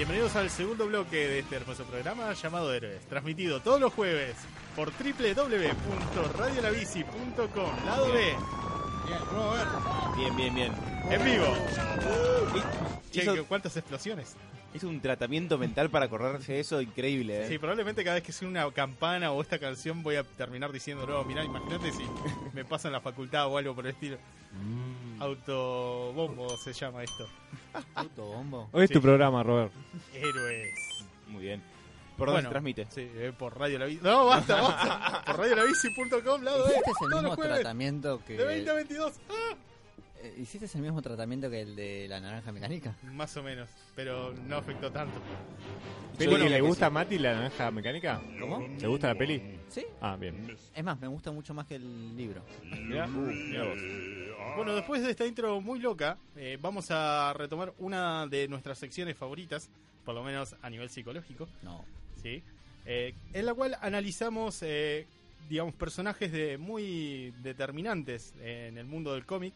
Bienvenidos al segundo bloque de este hermoso programa llamado Héroes, transmitido todos los jueves por www.radiolabici.com, lado B, Bien, Robert. Bien, bien, bien. en vivo. Che, Hizo, ¿cuántas explosiones? hizo un tratamiento mental para correrse eso increíble, ¿eh? Sí, probablemente cada vez que suene una campana o esta canción voy a terminar diciendo, no, mirá, imagínate si me pasa en la facultad o algo por el estilo. Autobombo se llama esto. Autobombo. Hoy es Sí. tu programa, Robert. Héroes. Muy bien. ¿Por dónde Bueno, se transmite? Sí, eh, por Radio La Bici. No, basta, basta. Por radiolabici.com, lado B. ¿Hiciste el Todos los mismo tratamiento que de 20 a 22. ¡Ah! Eh, ¿Hiciste el mismo tratamiento que el de la naranja mecánica? Más o menos, pero no afectó tanto. ¿Peli Bueno, le gusta a Mati la naranja mecánica? ¿Cómo? ¿Te gusta la peli? Sí. Ah, bien. Es más, me gusta mucho más que el libro. Mirá, uh, mirá vos. Bueno, después de esta intro muy loca, eh, vamos a retomar una de nuestras secciones favoritas, por lo menos a nivel psicológico, No. ¿sí? Eh, en la cual analizamos, eh, digamos, personajes de muy determinantes en el mundo del cómic.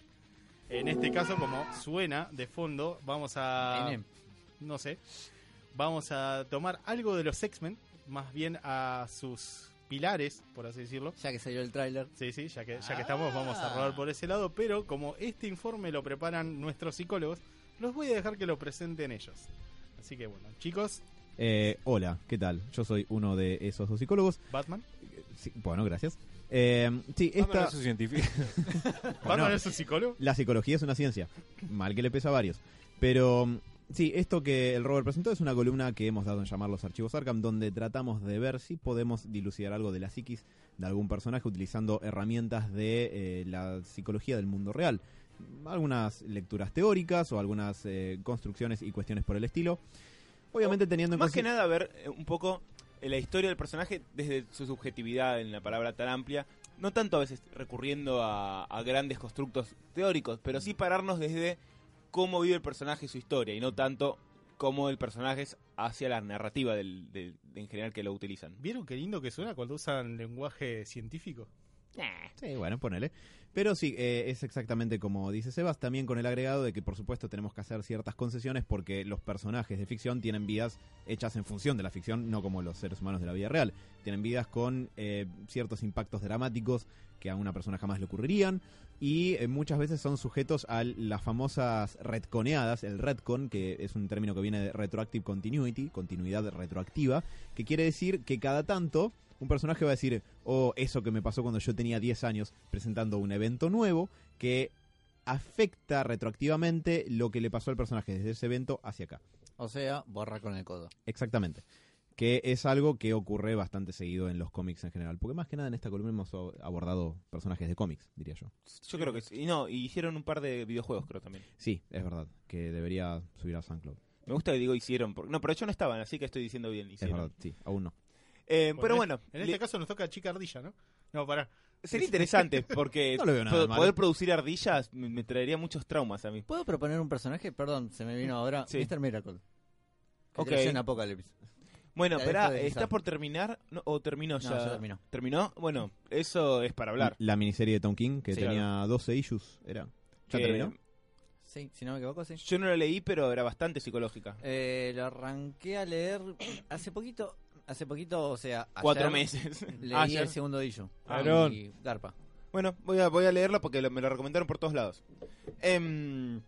En este caso, como suena de fondo, vamos a... No sé, vamos a tomar algo de los X-Men, más bien a sus pilares, por así decirlo. Ya que salió el tráiler. Sí, sí, ya que, ya que estamos, vamos a robar por ese lado, pero como este informe lo preparan nuestros psicólogos, los voy a dejar que lo presenten ellos. Así que bueno, chicos, Eh, hola, ¿qué tal? Yo soy uno de esos dos psicólogos. Batman. Sí, bueno, gracias. Eh, sí, esta, científico. Batman es un psicólogo. la psicología es una ciencia. Mal que le pesa a varios. Pero mm, sí, esto que el Robert presentó es una columna que hemos dado en llamar los archivos Arkham, donde tratamos de ver si podemos dilucidar algo de la psiquis de algún personaje utilizando herramientas de eh, la psicología del mundo real. Algunas lecturas teóricas o algunas eh, construcciones y cuestiones por el estilo. Obviamente teniendo en Más que nada ver eh, un poco la historia del personaje desde su subjetividad en la palabra tan amplia. No tanto a veces recurriendo a, a grandes constructos teóricos, pero sí pararnos desde cómo vive el personaje y su historia, y no tanto cómo el personaje es hacia la narrativa del, del- en general que lo utilizan. ¿Vieron qué lindo que suena cuando usan lenguaje científico? Sí, bueno, ponele. Pero sí, eh, es exactamente como dice Sebas, también con el agregado de que por supuesto tenemos que hacer ciertas concesiones porque los personajes de ficción tienen vidas hechas en función de la ficción, no como los seres humanos de la vida real. Tienen vidas con eh, ciertos impactos dramáticos que a una persona jamás le ocurrirían y eh, muchas veces son sujetos a las famosas retconeadas, el retcon, que es un término que viene de retroactive continuity, continuidad retroactiva, que quiere decir que cada tanto un personaje va a decir, oh, eso que me pasó cuando yo tenía 10 años, presentando un evento nuevo que afecta retroactivamente lo que le pasó al personaje desde ese evento hacia acá. O sea, borra con el codo. Exactamente. Que es algo que ocurre bastante seguido en los cómics en general. Porque más que nada en esta columna hemos abordado personajes de cómics, diría yo. Yo creo que sí. Y no, y hicieron un par de videojuegos, creo también. Sí, es verdad, que debería subir a SoundCloud. Me gusta que digo hicieron. porque- no, pero ellos no estaban, así que estoy diciendo bien. Es verdad, sí, aún no. Eh, pero bueno, En le- este caso nos toca Chica Ardilla, ¿no? No, pará. sería interesante porque No poder producir ardillas me, me traería muchos traumas a mí. ¿Puedo proponer un personaje? Perdón, se me vino ahora. Sí. Mr. Miracle. Que Ok. creció en Apocalipsis. Bueno, espera, ¿está por terminar no, o terminó No, ya? ya terminó. ¿Terminó? Bueno, eso es para hablar. La miniserie de Tom King, que Sí, tenía 12 issues, era. ¿Ya Que terminó? Sí, si no me equivoco, sí. Yo no la leí, pero era bastante psicológica. Eh, lo arranqué a leer hace poquito. Hace poquito, o sea, ayer Cuatro meses. Leí Ayer. el segundo issue. Aarón. Y Garpa. Bueno, voy a, voy a leerla porque lo- me lo recomendaron por todos lados. Em,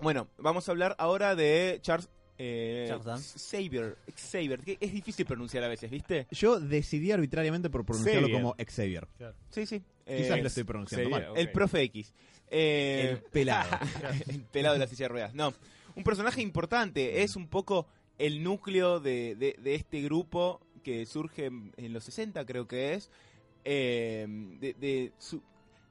bueno, vamos a hablar ahora de Charles, eh. Xavier. Xavier, que es difícil pronunciar a veces, ¿viste? Yo decidí arbitrariamente por pronunciarlo Xavier. como Xavier. Sí, sí. Quizás Eh, lo estoy pronunciando mal. El profe X. Eh, El pelado. el pelado de la silla de ruedas. No, un personaje importante. Es un poco el núcleo de, de- de este grupo que surge en en los 60, creo que es. Eh, de, de su-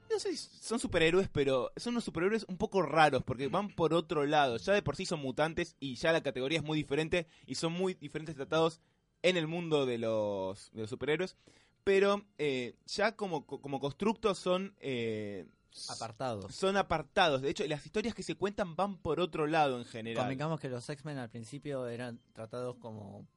no sé si son superhéroes, pero son unos superhéroes un poco raros porque van por otro lado. Ya de por sí son mutantes y ya la categoría es muy diferente y son muy diferentes tratados en el mundo de los, de los superhéroes. Pero eh, ya como, como constructos son eh, Apartados. son apartados. De hecho, las historias que se cuentan van por otro lado en general. Convengamos que los X-Men al principio eran tratados como...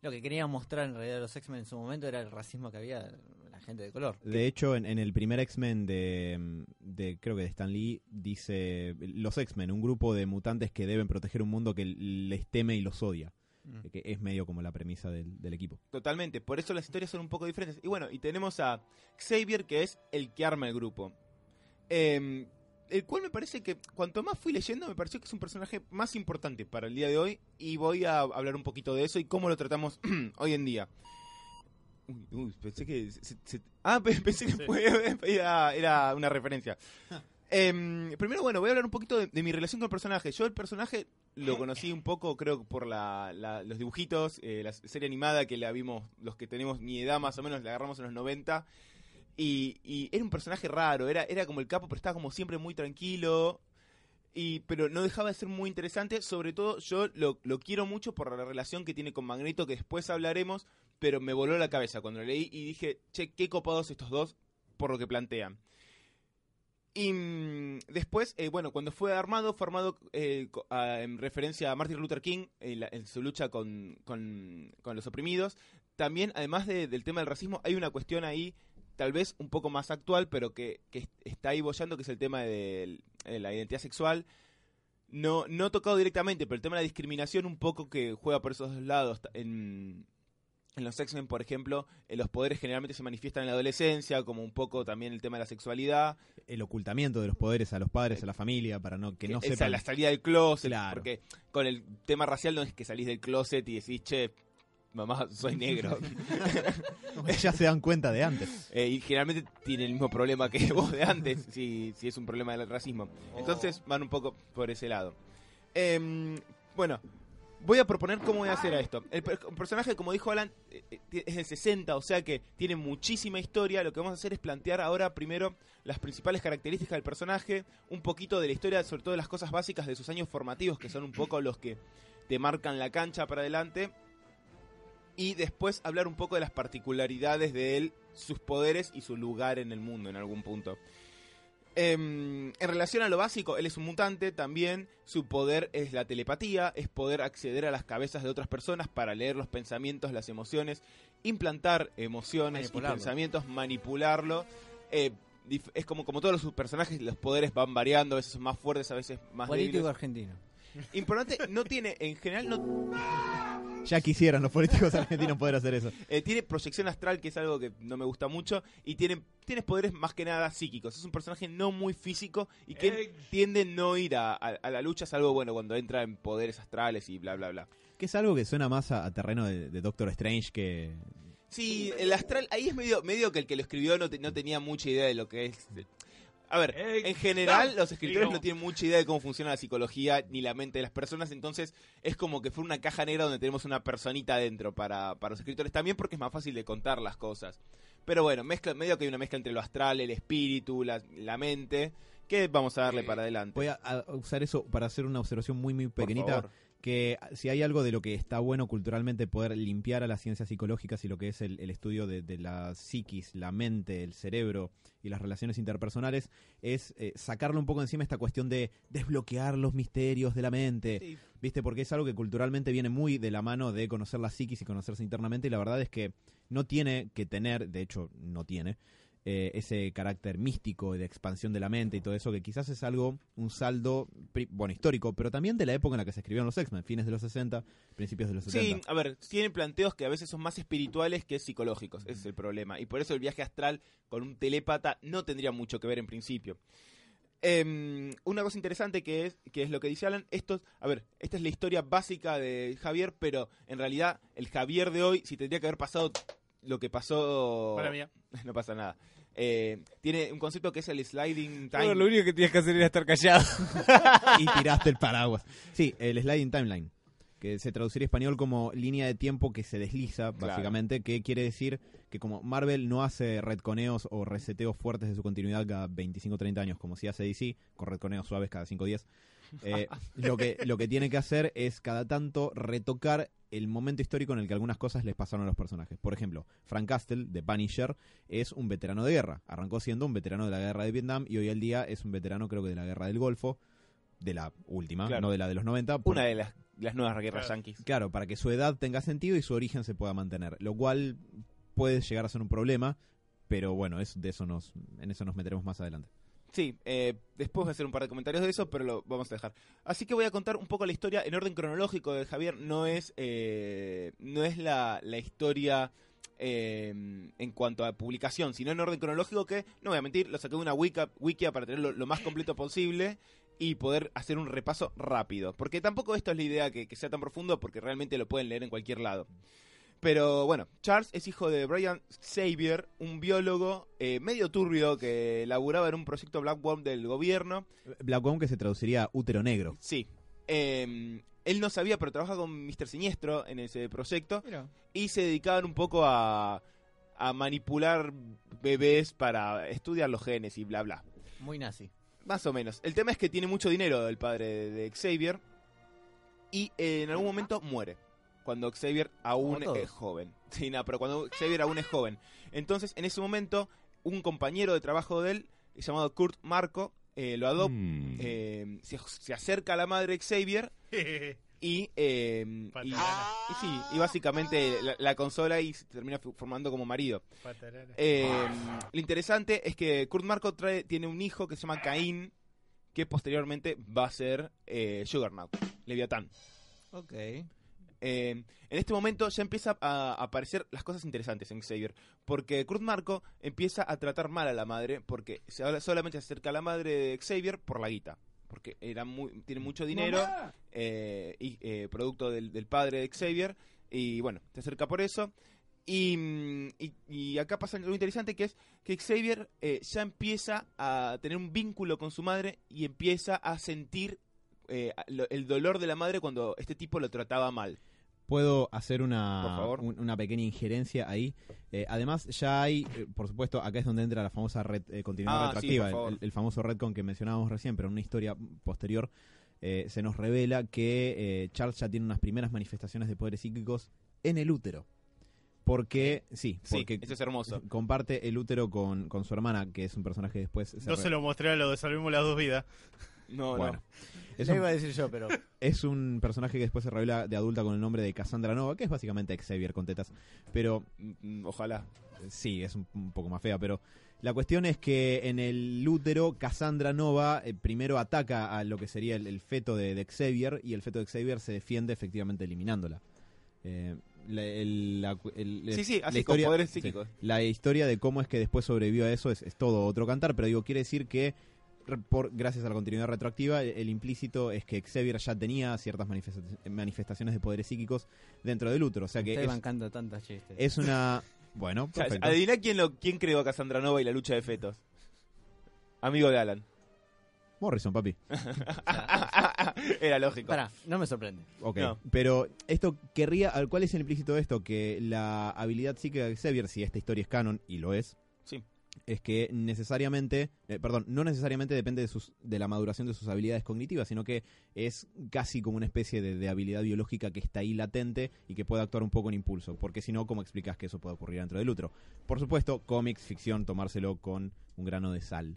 Lo que querían mostrar en realidad los X-Men en su momento era el racismo que había la gente de color. De hecho, en, en el primer X-Men de, de, creo que de Stan Lee, dice los X-Men, un grupo de mutantes que deben proteger un mundo que les teme y los odia. Mm. que es medio como la premisa del, del equipo. Totalmente, por eso las historias son un poco diferentes. Y bueno, y tenemos a Xavier, que es el que arma el grupo. Eh, el cual me parece que, cuanto más fui leyendo, me pareció que es un personaje más importante para el día de hoy. Y voy a hablar un poquito de eso y cómo lo tratamos hoy en día. Uy, uy, pensé que... se- se- ah, pe- pensé que Sí. fue- era, era una referencia. Em, primero, bueno, voy a hablar un poquito de, de mi relación con el personaje. Yo el personaje lo conocí un poco, creo, por la, la- los dibujitos, eh, la serie animada que la vimos, los que tenemos mi edad más o menos, la agarramos en los 90. Y, y era un personaje raro, era, era como el capo, pero estaba como siempre muy tranquilo. Y, pero no dejaba de ser muy interesante. Sobre todo, yo lo, lo quiero mucho por la relación que tiene con Magneto, que después hablaremos. Pero me voló la cabeza cuando lo leí y dije, che, qué copados estos dos por lo que plantean. Y mm, después, eh, bueno, cuando fue armado, fue armado eh, en referencia a Martin Luther King en, la- en su lucha con, con- con los oprimidos. También, además de- del tema del racismo, hay una cuestión ahí, tal vez un poco más actual, pero que, que est- está ahí bollando, que es el tema de, la identidad sexual. No, no tocado directamente, pero el tema de la discriminación un poco que juega por esos dos lados. En, en los X-Men, por ejemplo, eh, los poderes generalmente se manifiestan en la adolescencia, como un poco también el tema de la sexualidad. El ocultamiento de los poderes a los padres, a la familia, para no que no esa, sepan. la salida del closet, Claro. porque con el tema racial no es que salís del closet y decís, che, mamá, soy negro. ya se dan cuenta de antes. Eh, y generalmente tiene el mismo problema que vos de antes, si, si es un problema del racismo. Entonces van un poco por ese lado. Em, bueno, voy a proponer cómo voy a hacer a esto. El per- personaje, como dijo Alan, eh, eh, es del 60, o sea que tiene muchísima historia. Lo que vamos a hacer es plantear ahora primero las principales características del personaje, un poquito de la historia, sobre todo de las cosas básicas de sus años formativos, que son un poco los que te marcan la cancha para adelante. Y después hablar un poco de las particularidades de él, sus poderes y su lugar en el mundo en algún punto. Em, en relación a lo básico, él es un mutante también. Su poder es la telepatía, es poder acceder a las cabezas de otras personas para leer los pensamientos, las emociones, implantar emociones y pensamientos, manipularlo. Eh, es como, como todos los personajes, los poderes van variando, a veces son más fuertes, a veces más Político débiles. argentino. Importante, no tiene, en general, no, Ya quisieran los políticos argentinos poder hacer eso. Eh, tiene proyección astral, que es algo que no me gusta mucho, y tiene, tienes poderes más que nada psíquicos. Es un personaje no muy físico y que tiende no ir a, a- a la lucha, salvo bueno cuando entra en poderes astrales y bla, bla, bla. Que es algo que suena más a, a terreno de, de Doctor Strange que... Sí, el astral, ahí es medio, medio que el que lo escribió no, te- no tenía mucha idea de lo que es. A ver, en general los escritores no tienen mucha idea de cómo funciona la psicología ni la mente de las personas, entonces es como que fue una caja negra donde tenemos una personita adentro para, para los escritores también porque es más fácil de contar las cosas. Pero bueno, mezcla, medio que hay una mezcla entre lo astral, el espíritu, la, la mente, que vamos a darle para adelante. Voy a, a usar eso para hacer una observación muy, muy Por pequeñita. Que si hay algo de lo que está bueno culturalmente poder limpiar a las ciencias psicológicas y lo que es el, el estudio de, de la psiquis, la mente, el cerebro y las relaciones interpersonales, es eh, sacarle un poco encima esta cuestión de desbloquear los misterios de la mente. Sí. ¿Viste? Porque es algo que culturalmente viene muy de la mano de conocer la psiquis y conocerse internamente y la verdad es que no tiene que tener, de hecho no tiene, eh, ese carácter místico de expansión de la mente y todo eso, que quizás es algo, un saldo, bueno, histórico, pero también de la época en la que se escribieron los X-Men, fines de los 60, principios de los 70. Sí, a ver, tienen planteos que a veces son más espirituales que psicológicos, ese es el problema. Y por eso el viaje astral con un telépata no tendría mucho que ver en principio. Em, una cosa interesante que es, que es lo que dice Alan, estos, a ver, esta es la historia básica de Javier, pero en realidad el Javier de hoy, si tendría que haber pasado lo que pasó... Para mía. No pasa nada. Eh, tiene un concepto que es el sliding time. Bueno, lo único que tenías que hacer era estar callado. y tiraste el paraguas. Sí, el sliding timeline, que se traduciría en español como línea de tiempo que se desliza, Claro. básicamente, que quiere decir que como Marvel no hace retconeos o reseteos fuertes de su continuidad cada 25 o 30 años, como si hace DC, con retconeos suaves cada 5 o 10, eh, lo, que, lo que tiene que hacer es cada tanto retocar el momento histórico en el que algunas cosas les pasaron a los personajes. Por ejemplo, Frank Castle, de Punisher, es un veterano de guerra. Arrancó siendo un veterano de la guerra de Vietnam y hoy al día es un veterano creo que de la guerra del Golfo, de la última, Claro. no de la de los 90. por- Una de las, las nuevas guerras Claro. yanquis. Claro, para que su edad tenga sentido y su origen se pueda mantener, lo cual puede llegar a ser un problema, pero bueno, es de eso nos en eso nos meteremos más adelante. Sí, eh, después voy a hacer un par de comentarios de eso, pero lo vamos a dejar. Así que voy a contar un poco la historia en orden cronológico de Javier. No es, eh, no es la, la historia eh, en cuanto a publicación, sino en orden cronológico que, no voy a mentir, lo saqué de una wiki, wikia para tenerlo lo más completo posible y poder hacer un repaso rápido. Porque tampoco esto es la idea que, que sea tan profundo, porque realmente lo pueden leer en cualquier lado. Pero bueno, Charles es hijo de Brian Xavier, un biólogo eh, medio turbio que laburaba en un proyecto Black Worm del gobierno. Black Worm que se traduciría útero negro. Sí. Eh, él no sabía, pero trabaja con Mr. Siniestro en ese proyecto. Y se dedicaban un poco a, a manipular bebés para estudiar los genes y bla bla. Muy nazi. Más o menos. El tema es que tiene mucho dinero el padre de, de Xavier. Y eh, en algún momento muere. Cuando Xavier aún es joven. Sí, no, pero cuando Xavier aún es joven. Entonces, en ese momento, un compañero de trabajo de él, llamado Kurt Marco, eh, lo adopta. Mm. eh, se, se acerca a la madre de Xavier y, eh, y, Patarana. y sí, y básicamente la, la consola y se termina formando como marido. Patarana. Eh, lo interesante es que Kurt Marco trae, tiene un hijo que se llama Caín, que posteriormente va a ser eh, Juggernaut, Leviatán. Ok. Eh, en este momento ya empieza a aparecer las cosas interesantes en Xavier, porque Kurt Marco empieza a tratar mal a la madre, porque se habla- solamente se acerca a la madre de Xavier por la guita, porque era muy, tiene mucho dinero, eh, y, eh, producto del, del padre de Xavier, y bueno, se acerca por eso. Y, y- y acá pasa algo interesante que es que Xavier eh, ya empieza a tener un vínculo con su madre y empieza a sentir eh, el dolor de la madre cuando este tipo lo trataba mal. Puedo hacer una, un- una pequeña injerencia ahí. Eh, además, ya hay, eh, por supuesto, acá es donde entra la famosa red, eh, continuidad Ah, retroactiva, el, el famoso redcon que mencionábamos recién, pero en una historia posterior eh, se nos revela que eh, Charles ya tiene unas primeras manifestaciones de poderes psíquicos en el útero. Porque, sí, Sí, porque eso es hermoso. comparte el útero con, con su hermana, que es un personaje que después se No re- se lo mostré a lo de Salvemos las dos vidas. No, Bueno, no. Es Lo un, iba a decir yo, pero es un personaje que después se revela de adulta con el nombre de Cassandra Nova, que es básicamente Xavier con tetas. Pero Mm, Ojalá. Sí, es un, un poco más fea, pero la cuestión es que en el útero Cassandra Nova eh, primero ataca a lo que sería el, el feto de, de Xavier y el feto de Xavier se defiende efectivamente eliminándola. Eh, la, el- la cu- el- Sí, sí, la así con historia- poderes sí, psíquicos. la historia de cómo es que después sobrevivió a eso es, es todo otro cantar, pero digo, quiere decir que por, gracias a la continuidad retroactiva, el, el implícito es que Xavier ya tenía ciertas manifesta- manifestaciones de poderes psíquicos dentro del útero, o sea que estoy es, bancando tantas chistes. es una... Bueno, O sea, perfecto. adivina quién, lo, quién creó a Cassandra Nova y la lucha de fetos. Amigo de Alan. Morrison, papi. Era lógico. Pará, no me sorprende. Ok, No. pero esto querría, al- ¿cuál es el implícito de esto? Que la habilidad psíquica de Xavier, si esta historia es canon, y lo es. Es que necesariamente, eh, perdón, no necesariamente depende de, sus, de la maduración de sus habilidades cognitivas, sino que es casi como una especie de, de habilidad biológica que está ahí latente y que puede actuar un poco en impulso, porque si no, ¿cómo explicas que eso puede ocurrir dentro del útero? Por supuesto, cómics, ficción, tomárselo con un grano de sal.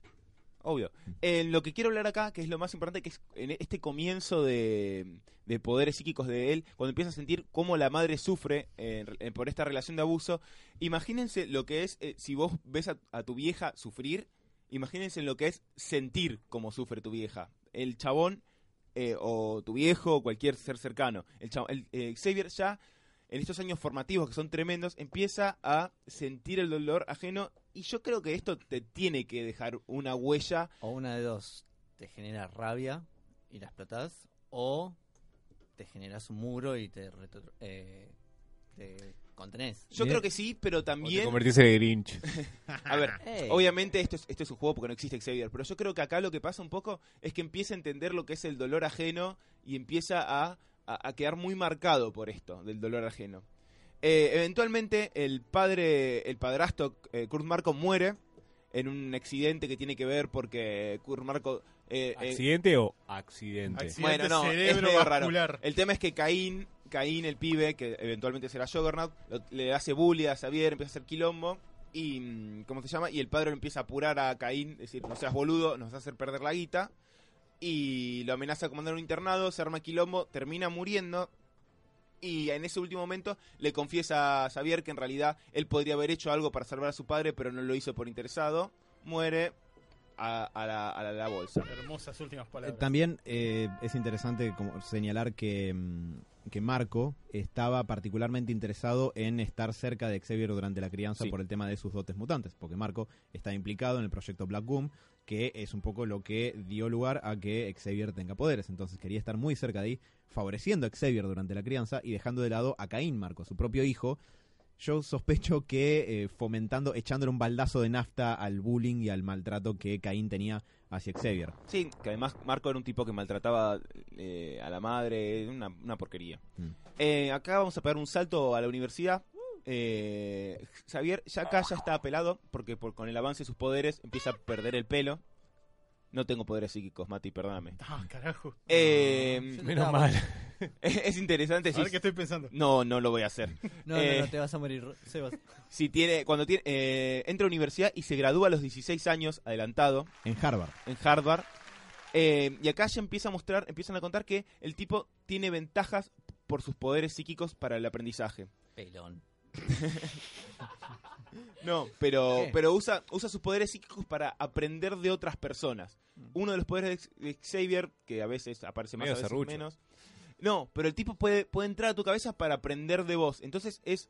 Obvio. En lo que quiero hablar acá, que es lo más importante, que es en este comienzo de, de poderes psíquicos de él, cuando empieza a sentir cómo la madre sufre eh, eh, por esta relación de abuso, imagínense lo que es, eh, si vos ves a, tu vieja sufrir, imagínense lo que es sentir cómo sufre tu vieja. El chabón, eh, o tu viejo, o cualquier ser cercano. El, chabo- el, eh, Xavier ya, en estos años formativos que son tremendos, empieza a sentir el dolor ajeno y yo creo que esto te tiene que dejar una huella O una de dos, te genera rabia y la explotás, o te generas un muro y te, retro- eh, te contenés. Yo creo que sí, pero O te también. convertís en Grinch. A ver, obviamente esto es, esto es un juego porque no existe Xavier, pero yo creo que acá lo que pasa un poco es que empieza a entender lo que es el dolor ajeno y empieza a, a- a quedar muy marcado por esto, del dolor ajeno. Eh, eventualmente el padre, el padrastro eh, Kurt Marco muere en un accidente que tiene que ver porque Kurt Marco... eh, eh, ¿Accidente o accidente? Accidente Bueno, no, es medio raro. El tema es que Caín, Caín el pibe, que eventualmente será Juggernaut, lo- le hace bully a Xavier, empieza a hacer quilombo. Y, mm, ¿cómo se llama? Y el padre lo empieza a apurar a Caín, decir, no seas boludo, nos vas a hacer perder la guita. Y lo amenaza con mandar a un internado, se arma quilombo, termina muriendo. Y en ese último momento le confiesa a Xavier que en realidad él podría haber hecho algo para salvar a su padre, pero no lo hizo por interesado. Muere. a, a la, a la- la bolsa. Hermosas últimas Eh, palabras. También eh, es interesante como señalar que, mm, que Marco estaba particularmente interesado en estar cerca de Xavier durante la crianza Sí. por el tema de sus dotes mutantes, porque Marco está implicado en el proyecto Black Boom, que es un poco lo que dio lugar a que Xavier tenga poderes. Entonces quería estar muy cerca de ahí, favoreciendo a Xavier durante la crianza y dejando de lado a Caín Marco, su propio hijo. Yo sospecho que eh, fomentando, echándole un baldazo de nafta al bullying y al maltrato que Caín tenía hacia Xavier. Sí, que además Marco era un tipo que maltrataba eh, a la madre, una, una porquería. Mm. Eh, acá vamos a pegar un salto a la universidad. Eh, Xavier ya acá ya está pelado porque por, con el avance de sus poderes empieza a perder el pelo. No tengo poderes psíquicos, Mati, perdóname. Ah, carajo. Eh, Yo Menos estaba- mal. es interesante. A Si, ver qué estoy pensando. no, no lo voy a hacer. No, Eh, no, no, te vas a morir, Sebas. Si tiene, cuando tiene, eh, entra a universidad y se gradúa a los 16 años, adelantado, En Harvard. en Harvard. Eh, y acá ya empieza a mostrar, empiezan a contar que el tipo tiene ventajas por sus poderes psíquicos para el aprendizaje. Pelón. No, pero, pero usa, usa sus poderes psíquicos para aprender de otras personas. Mm. Uno de los poderes de Xavier, que a veces aparece más, Medio a veces serrucho. menos. No, pero el tipo puede, puede entrar a tu cabeza para aprender de vos. Entonces es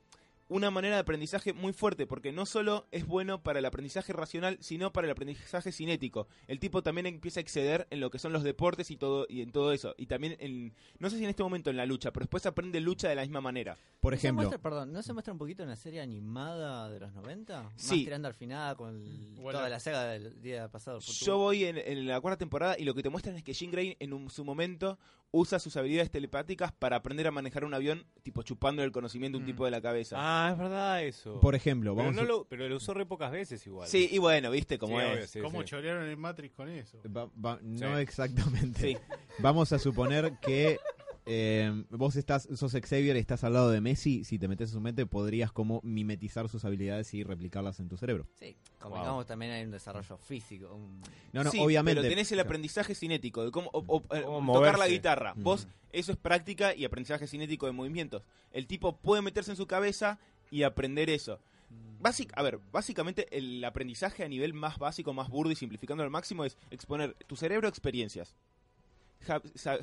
una manera de aprendizaje muy fuerte, porque no solo es bueno para el aprendizaje racional, sino para el aprendizaje cinético. El tipo también empieza a exceder en lo que son los deportes y todo y en todo eso. Y también en, no sé si en este momento en la lucha, pero después aprende lucha de la misma manera. Por ¿No se ejemplo, muestra- perdón, ¿no se muestra un poquito en la serie animada de los 90? Más Sí. tirando al final con el- Bueno. toda la saga del día pasado. Yo voy en, en la cuarta temporada y lo que te muestran es que Jean Grey en un- su momento usa sus habilidades telepáticas para aprender a manejar un avión, tipo chupando el conocimiento a un Mm. tipo de la cabeza. Ah, es verdad eso. por ejemplo, pero, vamos no a- lo, pero lo usó re pocas veces igual. sí, y bueno, viste cómo Sí, es. obvio, sí, ¿Cómo sí. chorearon el Matrix con eso? va- va- no Sí. exactamente. Sí. Vamos a suponer que eh, vos estás, sos Xavier y estás al lado de Messi. Si te metes en su mente, podrías como mimetizar sus habilidades y replicarlas en tu cerebro. Sí, convengamos también hay un desarrollo físico. un- No, no, Sí, obviamente. Pero tenés el aprendizaje cinético de cómo, o- o- eh, Cómo tocar la guitarra. Mm. Vos, eso es práctica y aprendizaje cinético de movimientos. El tipo puede meterse en su cabeza y aprender eso. Básic, a ver, básicamente el aprendizaje a nivel más básico, más burdo y simplificando al máximo es exponer tu cerebro a experiencias.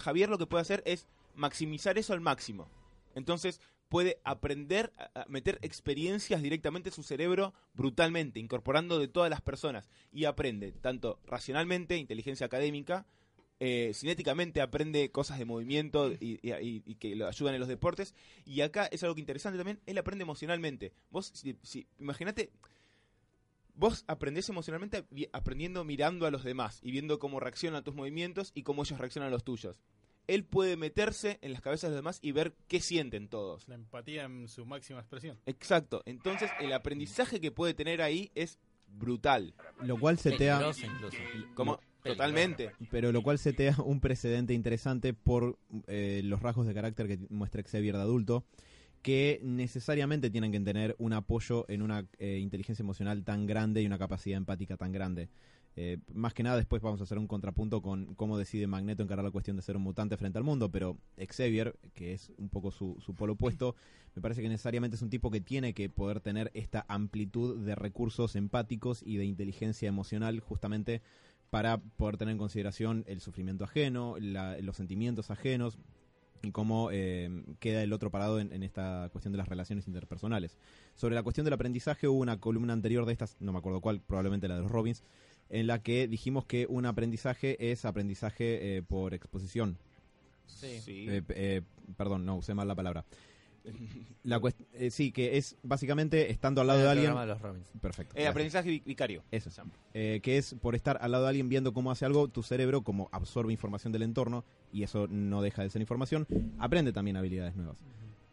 Javier lo que puede hacer es maximizar eso al máximo. Entonces puede aprender a meter experiencias directamente en su cerebro brutalmente, incorporando de todas las personas. Y aprende tanto racionalmente, inteligencia académica, eh, cinéticamente aprende cosas de movimiento y, que lo ayudan en los deportes. Y acá es algo que interesante también, él aprende emocionalmente. Vos, si, si- imagínate, vos aprendés emocionalmente aprendiendo mirando a los demás y viendo cómo reaccionan a tus movimientos y cómo ellos reaccionan a los tuyos. Él puede meterse en las cabezas de los demás y ver qué sienten todos. La empatía en su máxima expresión. Exacto. Entonces, el aprendizaje que puede tener ahí es brutal. Lo cual setea, Peligroso incluso. Como, totalmente. pero lo cual setea un precedente interesante por eh, los rasgos de carácter que muestra Xavier de adulto, que necesariamente tienen que tener un apoyo en una eh, inteligencia emocional tan grande y una capacidad empática tan grande. Eh, más que nada después vamos a hacer un contrapunto con cómo decide Magneto encarar la cuestión de ser un mutante frente al mundo, pero Xavier, que es un poco su, su polo opuesto, me parece que necesariamente es un tipo que tiene que poder tener esta amplitud de recursos empáticos y de inteligencia emocional justamente para poder tener en consideración el sufrimiento ajeno, la- los sentimientos ajenos y cómo eh, queda el otro parado en, en esta cuestión de las relaciones interpersonales. Sobre la cuestión del aprendizaje hubo una columna anterior de estas, no me acuerdo cuál, probablemente la de los Robins, en la que dijimos que un aprendizaje es aprendizaje eh, por exposición. Sí. Sí. Eh, eh, perdón, no, usé mal la palabra. La cuest- eh, sí, que es básicamente estando al lado de El alguien... de los Robins. Perfecto. Eh, gracias. aprendizaje vi- vicario. Eso. Eh, que es por estar al lado de alguien viendo cómo hace algo, tu cerebro, como absorbe información del entorno, y eso no deja de ser información, aprende también habilidades nuevas.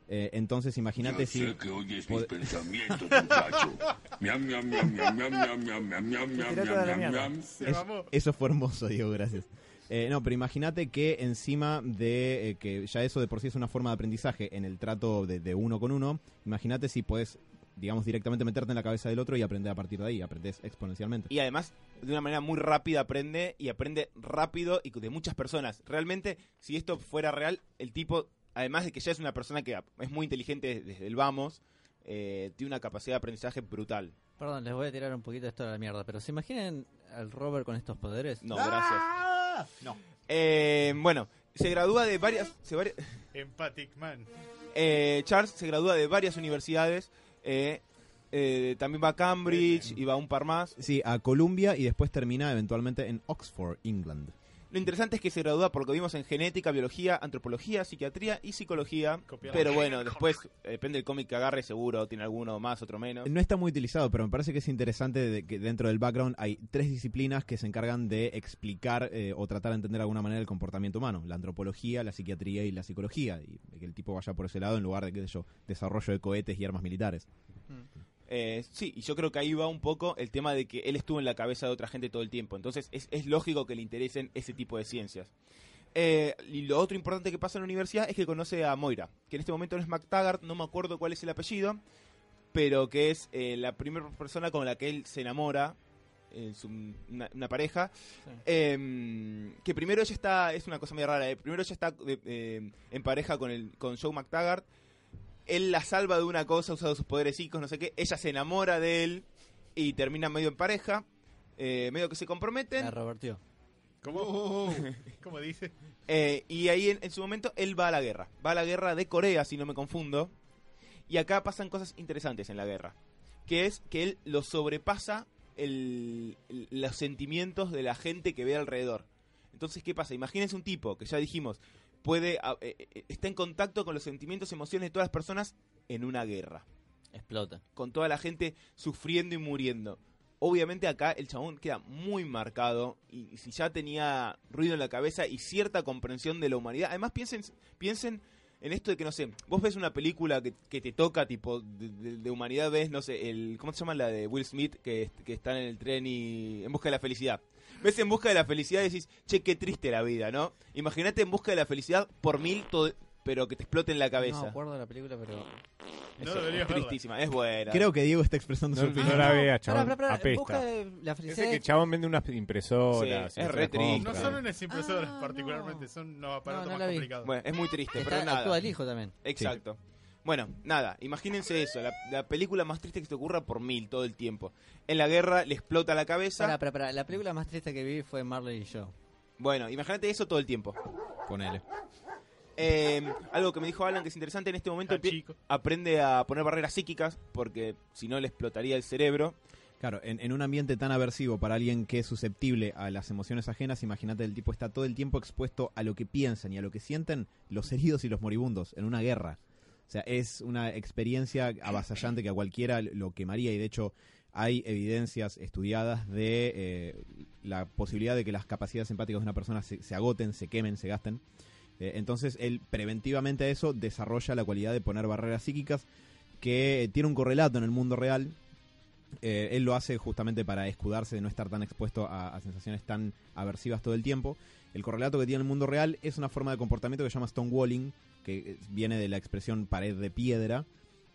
Eh, entonces, imagínate si. sé que oyes mis pod- pensamientos, muchacho. Miam, miam, miam, miam, miam, miam, miam, miam, miam, miam, tiró toda la miam, mierda. miam. Se Es- mamó. eso fue hermoso, Diego, gracias. Eh, no, pero imagínate que encima de eh, que ya eso de por sí es una forma de aprendizaje en el trato de, de uno con uno, imagínate si puedes, digamos, directamente meterte en la cabeza del otro y aprender a partir de ahí, aprendes exponencialmente. Y además, de una manera muy rápida aprende y aprende rápido y de muchas personas. Realmente, si esto fuera real, el tipo, además de que ya es una persona que es muy inteligente desde el vamos, eh, tiene una capacidad de aprendizaje brutal. Perdón, les voy a tirar un poquito esto a la mierda, pero ¿se imaginan al Robert con estos poderes? No, gracias. No. Eh, bueno, se gradúa de varias... se vari- Empathic Man. eh, Charles se gradúa de varias universidades. eh, eh, también va a Cambridge y va a un par más. Sí, a Columbia y después termina eventualmente en Oxford, England. Lo interesante es que se gradúa por lo que vimos en genética, biología, antropología, psiquiatría y psicología. Copiado. Pero bueno, después eh, depende del cómic que agarre, seguro tiene alguno más, otro menos. No está muy utilizado, pero me parece que es interesante de que dentro del background hay tres disciplinas que se encargan de explicar eh, o tratar de entender de alguna manera el comportamiento humano. La antropología, la psiquiatría y la psicología. Y que el tipo vaya por ese lado en lugar de, qué sé yo, desarrollo de cohetes y armas militares. Eh, sí, y yo creo que ahí va un poco el tema de que él estuvo en la cabeza de otra gente todo el tiempo. Entonces es, es lógico que le interesen ese tipo de ciencias. Eh, y lo otro importante que pasa en la universidad es que conoce a Moira, que en este momento no es McTaggart, no me acuerdo cuál es el apellido, pero que es eh, la primera persona con la que él se enamora, eh, su- una, una pareja. Sí. Eh, que primero ella está, es una cosa muy rara, eh, primero ella está eh, en pareja con, el, con Joe McTaggart, él la salva de una cosa usando sus poderes psíquicos, no sé qué, ella se enamora de él y terminan medio en pareja, eh, medio que se comprometen. La Robertió. ¿Cómo? ¿Cómo dice? Eh, y ahí en, en su momento él va a la guerra. Va a la guerra de Corea, si no me confundo. Y acá pasan cosas interesantes en la guerra. Que es que él lo sobrepasa el- el- los sentimientos de la gente que ve alrededor. Entonces, ¿qué pasa? Imagínense un tipo que ya dijimos, puede a- eh, eh, está en contacto con los sentimientos y emociones de todas las personas en una guerra. Explota. Con toda la gente sufriendo y muriendo. Obviamente acá el chabón queda muy marcado y, y si ya tenía ruido en la cabeza y cierta comprensión de la humanidad. Además piensen, piensen en esto de que, no sé, vos ves una película que, te toca, tipo, de, humanidad, ves, no sé, el ¿cómo se llama la de Will Smith que, que está en el tren y en busca de la felicidad? Ves en busca de la felicidad y decís, che, qué triste la vida, ¿no? Imagínate en busca de la felicidad por mil, pero que te explote en la No cabeza. me acuerdo de la película, pero. No deberías es verla. tristísima, es buena. Creo que Diego está expresando su No, opinión. no la Pará, chabón. pará, pará, Apesta. busca la felicidad. Ese que chabón vende unas impresoras. Sí, es re triste. No son unas impresoras Ah, particularmente, no. son unos aparatos No, no más complicados. Bueno, es muy triste, Está- pero nada. actúa el hijo también. Exacto. Bueno, nada, imagínense eso, la, la película más triste que te ocurra por mil todo el tiempo. En la guerra le explota la cabeza. Pará, pará, pará. La película más triste que vi fue Marley y yo. Bueno, imagínate eso todo el tiempo. Ponele. Eh, algo que me dijo Alan que es interesante en este momento, aprende a poner barreras psíquicas porque si no le explotaría el cerebro. Claro, en, en un ambiente tan aversivo para alguien que es susceptible a las emociones ajenas, imagínate el tipo está todo el tiempo expuesto a lo que piensan y a lo que sienten los heridos y los moribundos en una guerra. O sea, es una experiencia avasallante que a cualquiera lo quemaría y de hecho hay evidencias estudiadas de eh, la posibilidad de que las capacidades empáticas de una persona se, se agoten, se quemen, se gasten. Eh, entonces él preventivamente a eso desarrolla la cualidad de poner barreras psíquicas que eh, tiene un correlato en el mundo real eh, él lo hace justamente para escudarse de no estar tan expuesto a, sensaciones tan aversivas todo el tiempo. El correlato que tiene el mundo real es una forma de comportamiento que se llama stonewalling, que viene de la expresión pared de piedra,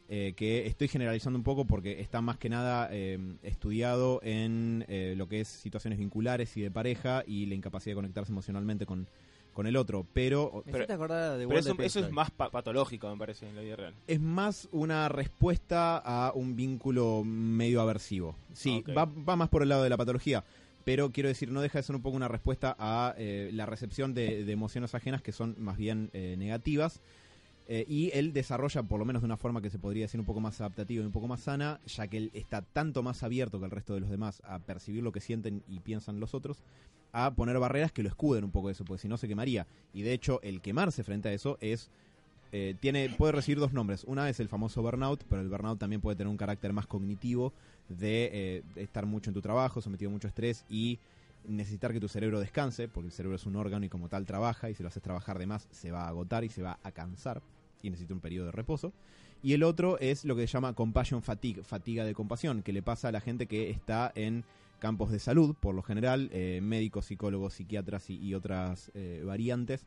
que estoy generalizando un poco porque está más que nada eh, estudiado en eh, lo que es situaciones vinculares y de pareja y la incapacidad de conectarse emocionalmente con, con el otro. Pero Me Pero- hiciste acordar de Pero World eso, es más pa- patológico, me parece, en la vida real. es más una respuesta a un vínculo medio aversivo. Sí, va, va más por el lado de la patología, pero quiero decir, no deja de ser un poco una respuesta a eh, la recepción de, de emociones ajenas que son más bien eh, negativas. Eh, y él desarrolla, por lo menos de una forma que se podría decir un poco más adaptativa y un poco más sana, ya que él está tanto más abierto que el resto de los demás a percibir lo que sienten y piensan los otros, a poner barreras que lo escuden un poco de eso, porque si no se quemaría. Y de hecho, el quemarse frente a eso es eh, tiene puede recibir dos nombres. Una es el famoso burnout, pero el burnout también puede tener un carácter más cognitivo de, eh, de estar mucho en tu trabajo, sometido a mucho estrés y necesitar que tu cerebro descanse, porque el cerebro es un órgano y como tal trabaja y si lo haces trabajar de más se va a agotar y se va a cansar y necesita un periodo de reposo. Y el otro es lo que se llama compassion fatigue, fatiga de compasión, que le pasa a la gente que está en campos de salud, por lo general, eh, médicos, psicólogos, psiquiatras y, y otras eh, variantes,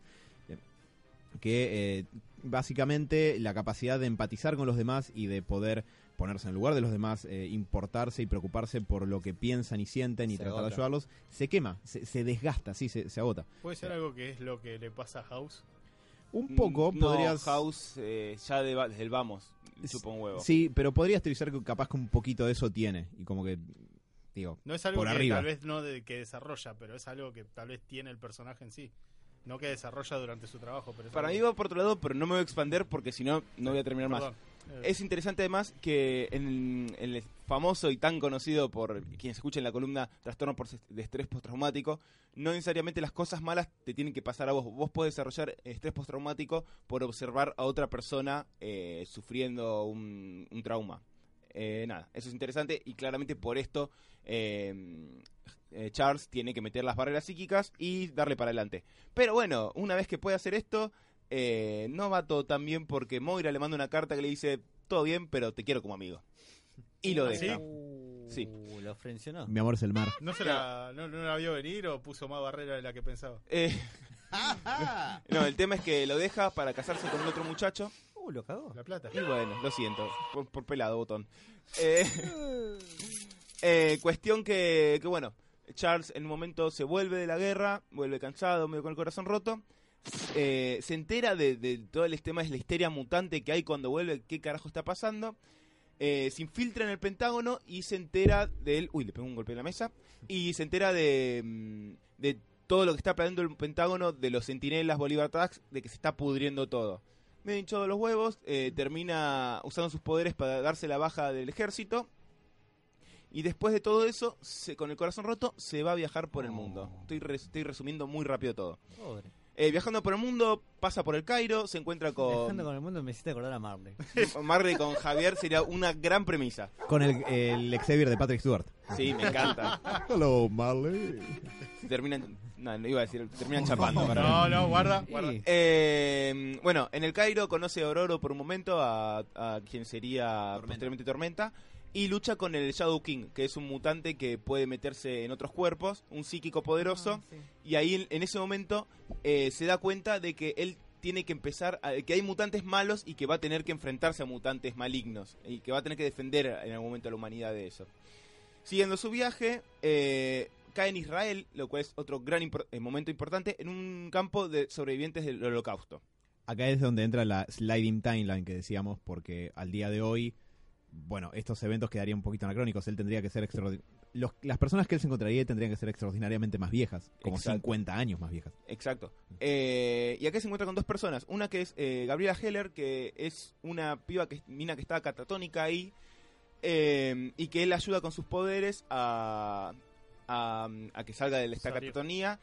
eh, que eh, básicamente la capacidad de empatizar con los demás y de poder ponerse en el lugar de los demás, eh, importarse y preocuparse por lo que piensan y sienten y Se tratar de ayudarlos, se quema, se, se desgasta, sí, se, se agota. Puede ser algo que es lo que le pasa a House. Un poco Mm, no, podrías... House, eh, ya de desde el vamos. chupa un huevo. Sí, pero podría estilizar que capaz que un poquito de eso tiene. Y como que, digo, No es algo por que arriba. tal vez no de, que desarrolla, pero es algo que tal vez tiene el personaje en sí. No que desarrolla durante su trabajo, pero Para mí va por otro lado, pero no me voy a expander porque si no, no voy a terminar más. Perdón. Es interesante además que en, el famoso y tan conocido por quienes escuchen la columna trastorno por de estrés postraumático, no necesariamente las cosas malas te tienen que pasar a vos. Vos podés desarrollar estrés postraumático por observar a otra persona eh, sufriendo un, un trauma. Eh, nada, eso es interesante y claramente por esto eh, eh, Charles tiene que meter las barreras psíquicas y darle para adelante. Pero bueno, una vez que puede hacer esto, eh, no va todo tan bien porque Moira le manda una carta que le dice, todo bien, pero te quiero como amigo. Y lo ¿Ah, deja. sí? Sí. Uh, lo frencionó. mi amor es el mar. ¿No, se la, no, no la vio venir o puso más barrera de la que pensaba? Eh, no, el tema es que lo deja para casarse con un otro muchacho. Uh, lo cagó. La plata. Y bueno, lo siento, por, por pelado, botón. Eh, eh, cuestión que, que, bueno, Charles en un momento se vuelve de la guerra, vuelve cansado, medio con el corazón roto. Eh, se entera de, de todo el tema, es la histeria mutante que hay cuando vuelve, qué carajo está pasando. eh, se infiltra en el Pentágono y se entera de él. Uy, le pegó un golpe en la mesa. Y se entera de, mm, de todo lo que está planeando el Pentágono, de los sentinelas Bolívar Tax, de que se está pudriendo todo. Medio hinchado los huevos, eh, termina usando sus poderes para darse la baja del ejército. Y después de todo eso, se- con el corazón roto, se va a viajar por el mundo. Estoy, estoy resumiendo muy rápido todo. Pobre. Eh, viajando por el mundo, pasa por el Cairo, se encuentra con, Viajando con el mundo me hiciste acordar a Marley. con Marley con Javier, sería una gran premisa. Con el, el Xavier de Patrick Stewart. Sí, me encanta. Hello, Marley. Terminan, no, no iba a decir, terminan chapando. para. No, no, guarda, guarda. Sí. Eh, bueno, en el Cairo conoce a Ororo por un momento, a, a quien sería posteriormente Tormenta, y lucha con el Shadow King, que es un mutante que puede meterse en otros cuerpos, un psíquico poderoso, y ahí en, en ese momento eh, se da cuenta de que él tiene que empezar, a- que hay mutantes malos y que va a tener que enfrentarse a mutantes malignos, y que va a tener que defender en algún momento a la humanidad de eso. Siguiendo su viaje, eh, cae en Israel, lo cual es otro gran impor- eh, momento importante, en un campo de sobrevivientes del holocausto. Acá es donde entra la sliding timeline que decíamos, porque al día de hoy, bueno, estos eventos quedarían un poquito anacrónicos. Él tendría que ser extraordinario. Las personas que él se encontraría tendrían que ser extraordinariamente más viejas, como Exacto. 50 años más viejas. Exacto. Eh, y acá se encuentra con dos personas. Una que es eh, Gabriela Heller, que es una piba que mina que está catatónica ahí. eh, y que él ayuda con sus poderes a, a, a que salga de esta catatonía.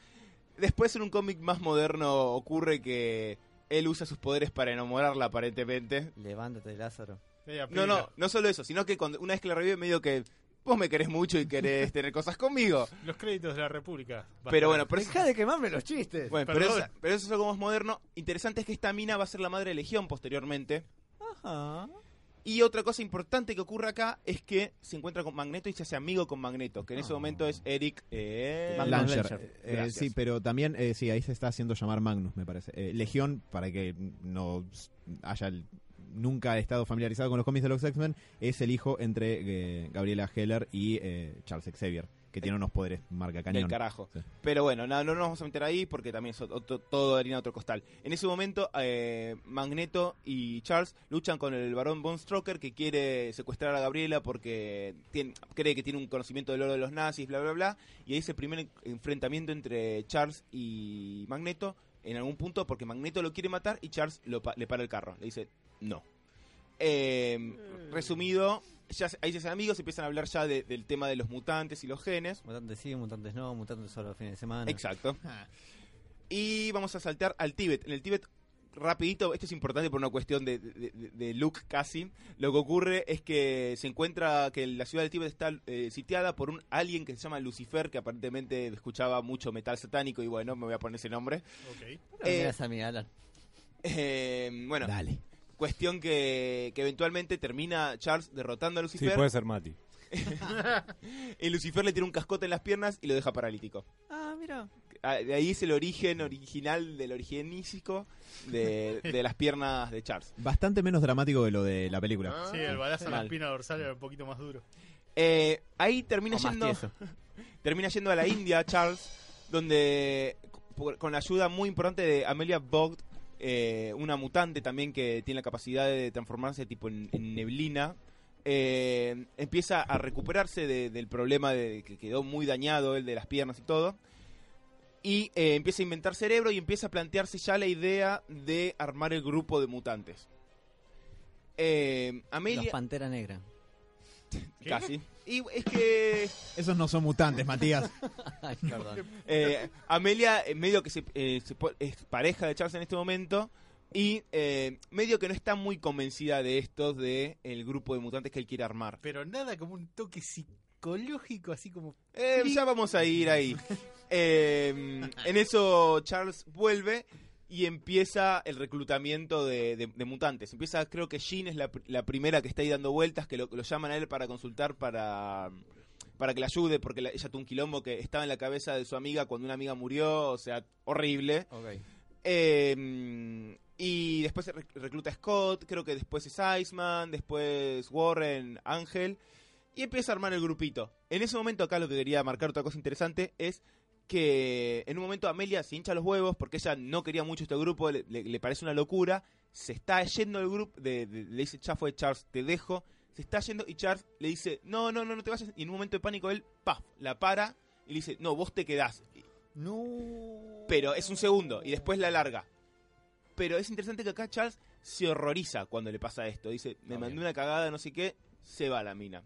Después en un cómic más moderno ocurre que él usa sus poderes para enamorarla aparentemente. Levántate, Lázaro. No, no, no solo eso, sino que cuando, una vez que la revive medio que vos me querés mucho y querés tener cosas conmigo. Los créditos de la República. Pero bueno, pero Deja de quemarme los chistes. Bueno, pero eso, pero eso es algo más moderno. Interesante es que esta mina va a ser la madre de Legión posteriormente. Ajá. Y otra cosa importante que ocurre acá es que se encuentra con Magneto y se hace amigo con Magneto, que en ese Ah. momento es Eric eh. Eh, Gracias. sí, pero también, eh, sí, ahí se está haciendo llamar Magnus, me parece. Eh, Legión, para que no haya el- nunca estado familiarizado con los cómics de los X-Men, es el hijo entre eh, Gabriela Heller y eh, Charles Xavier, que tiene unos poderes marca del cañón. carajo. Sí. Pero bueno, no, no nos vamos a meter ahí porque también es otro- todo harina de otro costal. En ese momento, eh, Magneto y Charles luchan con el varón Von Stroker que quiere secuestrar a Gabriela porque tiene- cree que tiene un conocimiento del oro de los nazis, bla, bla, bla. Y ahí es el primer en- enfrentamiento entre Charles y Magneto en algún punto porque Magneto lo quiere matar y Charles lo pa- le para el carro. Le dice, no. Eh, resumido, ya se- ahí se hacen amigos, empiezan a hablar ya de- del tema de los mutantes y los genes. Mutantes sí, mutantes no, mutantes solo los fines de semana. Exacto. Y vamos a saltar al Tíbet. En el Tíbet, rapidito, esto es importante por una cuestión de, de, look casi. Lo que ocurre es que se encuentra que la ciudad del Tíbet está eh, sitiada por un alien que se llama Lucifer, que aparentemente escuchaba mucho metal satánico y bueno, me voy a poner ese nombre. Ok. ¿Por qué Eh, a mi Alan? Eh, bueno, Dale. Cuestión que, que eventualmente termina Charles derrotando a Sí, Lucifer. puede ser Mati. y Lucifer le tira un cascote en las piernas y lo deja paralítico. Ah, mira. Ah, De ahí es el origen original del origenístico de, de las piernas de Charles. Bastante menos dramático que lo de la película. Sí, el balazo en la espina dorsal era un poquito más duro. Eh, ahí termina O yendo, termina yendo a la India, Charles, donde por- con la ayuda muy importante de Amelia Vogt, eh, una mutante también que tiene la capacidad de transformarse tipo en, en neblina. eh, empieza a recuperarse de- del problema de que quedó muy dañado el de las piernas y todo. Y eh, empieza a inventar cerebro y empieza a plantearse ya la idea de armar el grupo de mutantes. Eh, Los Amelia, Pantera Negra. casi. Y es que Esos no son mutantes, Matías. Ay, perdón. Eh, Amelia, eh, medio que se, eh, se po- es pareja de Charles en este momento. Y eh, medio que no está muy convencida de estos, de el grupo de mutantes que él quiere armar. Pero nada como un toque psicológico, así como. Eh, ya vamos a ir ahí. Eh, en eso Charles vuelve y empieza el reclutamiento de, de- de mutantes. Empieza, creo que Jean es la, pr- la primera que está ahí dando vueltas, que lo, lo llaman a él para consultar para, para que la ayude, porque la- ella tuvo un quilombo que estaba en la cabeza de su amiga cuando una amiga murió, o sea, horrible. Ok. Eh, y después se rec- recluta a Scott, creo que después es Iceman, después Warren, Ángel, y empieza a armar el grupito. En ese momento acá lo que quería marcar otra cosa interesante es que en un momento Amelia se hincha los huevos porque ella no quería mucho este grupo, le, le- le parece una locura, se está yendo del grupo, de, de- le dice ya fue Charles, te dejo, se está yendo y Charles le dice, no, no, no, no te vayas, y en un momento de pánico él, paf, la para y le dice, no, vos te quedás. No. Pero es un segundo y después la larga. Pero es interesante que acá Charles se horroriza cuando le pasa esto. Dice, me Ah, mandé bien. una cagada, no sé qué, se va la mina.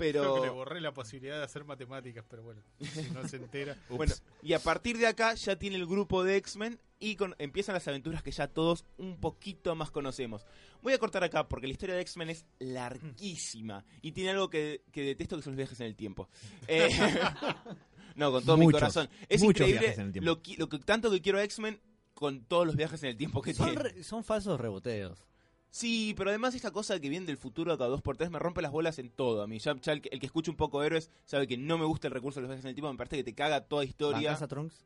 Creo que le Pero borré la posibilidad de hacer matemáticas, pero bueno, si no se entera. bueno, y a partir de acá ya tiene el grupo de X-Men y con- empiezan las aventuras que ya todos un poquito más conocemos. Voy a cortar acá porque la historia de X-Men es larguísima y tiene algo que, que detesto que son los viajes en el tiempo. Eh, no, con todo mi corazón. Es muchos increíble viajes en el tiempo. lo, lo que tanto que quiero a X-Men con todos los viajes en el tiempo que Son, tiene. re- son falsos reboteos. Sí, pero además esta cosa que viene del futuro a cada dos por tres me rompe las bolas en todo. A mí ya, ya el, que, el que escucha un poco héroes sabe que no me gusta el recurso de los viajes en el tiempo. Me parece que te caga toda historia. ¿Bancas a Trunks?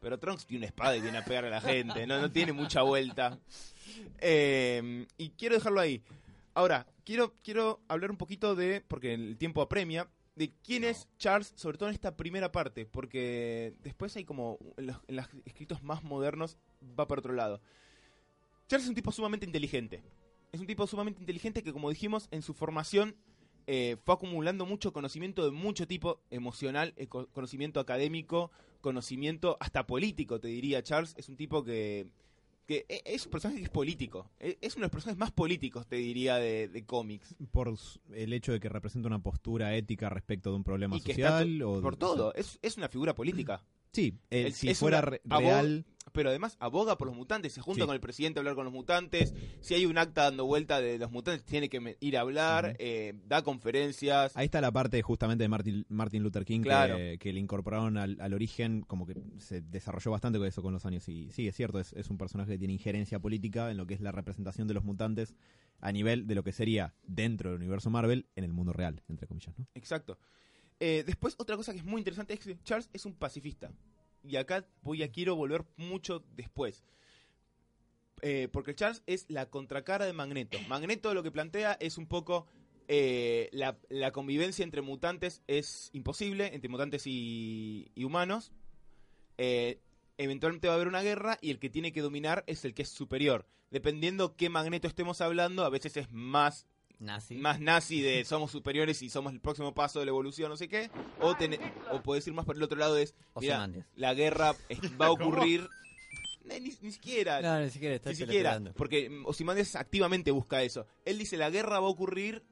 Pero Trunks tiene una espada y viene a pegar a la gente. No, no tiene mucha vuelta. Eh, y quiero dejarlo ahí. Ahora, quiero, quiero hablar un poquito de, porque el tiempo apremia, de quién es Charles, sobre todo en esta primera parte, porque después hay como, en los, en los escritos más modernos, va para otro lado. Charles es un tipo sumamente inteligente. Es un tipo sumamente inteligente que, como dijimos, en su formación eh, fue acumulando mucho conocimiento de mucho tipo, emocional, eh, co- conocimiento académico, conocimiento hasta político, te diría Charles. Es un tipo que, que e- es un personaje que es político. E- Es uno de los personajes más políticos, te diría, de, de cómics. Por el hecho de que representa una postura ética respecto de un problema Y que está social. o por todo. Es, es una figura política. Sí, si fuera una real. Pero además aboga por los mutantes. Se junta Sí. con el presidente a hablar con los mutantes. Si hay un acta dando vuelta de los mutantes, tiene que ir a hablar. Eh, da conferencias. Ahí está la parte justamente de Martin, Martin Luther King Claro. que, que le incorporaron al, al origen, como que se desarrolló bastante con eso con los años. Y sí, es cierto, es, es un personaje que tiene injerencia política en lo que es la representación de los mutantes a nivel de lo que sería dentro del universo Marvel en el mundo real, entre comillas. ¿no? Exacto. Eh, después, otra cosa que es muy interesante es que Charles es un pacifista. Y acá voy a quiero volver mucho después. Eh, porque Charles es la contracara de Magneto. Magneto lo que plantea es un poco eh, la, convivencia entre mutantes es imposible, entre mutantes y, y humanos. Eh, eventualmente va a haber una guerra y el que tiene que dominar es el que es superior. Dependiendo qué Magneto estemos hablando, a veces es más Nazi. más nazi de somos superiores y somos el próximo paso de la evolución, no sé qué. O, tener, o podés ir más por el otro lado, es, mira, Ozymandias. la guerra va a ocurrir... Ni, ni siquiera, No, ni siquiera está ni siquiera, porque Ozymandias activamente busca eso. Él dice, la guerra va a ocurrir...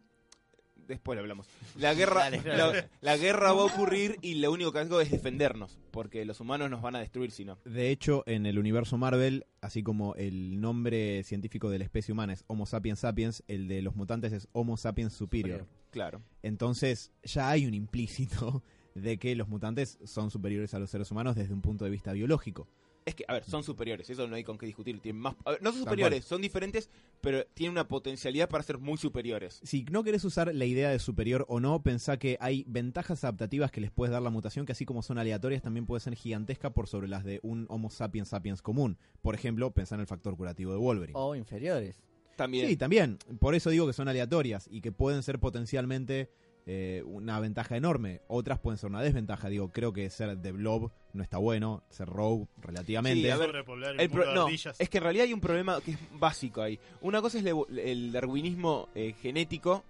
Después lo hablamos. La guerra, Dale, la, la guerra va a ocurrir y lo único que hago es defendernos, porque los humanos nos van a destruir si no. De hecho, en el universo Marvel, así como el nombre científico de la especie humana es Homo sapiens sapiens, el de los mutantes es Homo sapiens superior. Superior. Claro. Entonces, ya hay un implícito de que los mutantes son superiores a los seres humanos desde un punto de vista biológico. Es que, a ver, son superiores, eso no hay con qué discutir. Tienen más, a ver, no son superiores, son diferentes, pero tienen una potencialidad para ser muy superiores. Si no querés usar la idea de superior o no, pensá que hay ventajas adaptativas que les puedes dar la mutación, que así como son aleatorias, también puede ser gigantesca por sobre las de un Homo sapiens sapiens común. Por ejemplo, pensá en el factor curativo de Wolverine. O inferiores. También. Sí, también. Por eso digo que son aleatorias y que pueden ser potencialmente eh, una ventaja enorme. Otras pueden ser una desventaja. Digo, creo que ser de blob no está bueno, ser rogue relativamente. Sí, a ver, el pro- no, es que en realidad hay un problema que es básico ahí. Una cosa es el, darwinismo eh, genético,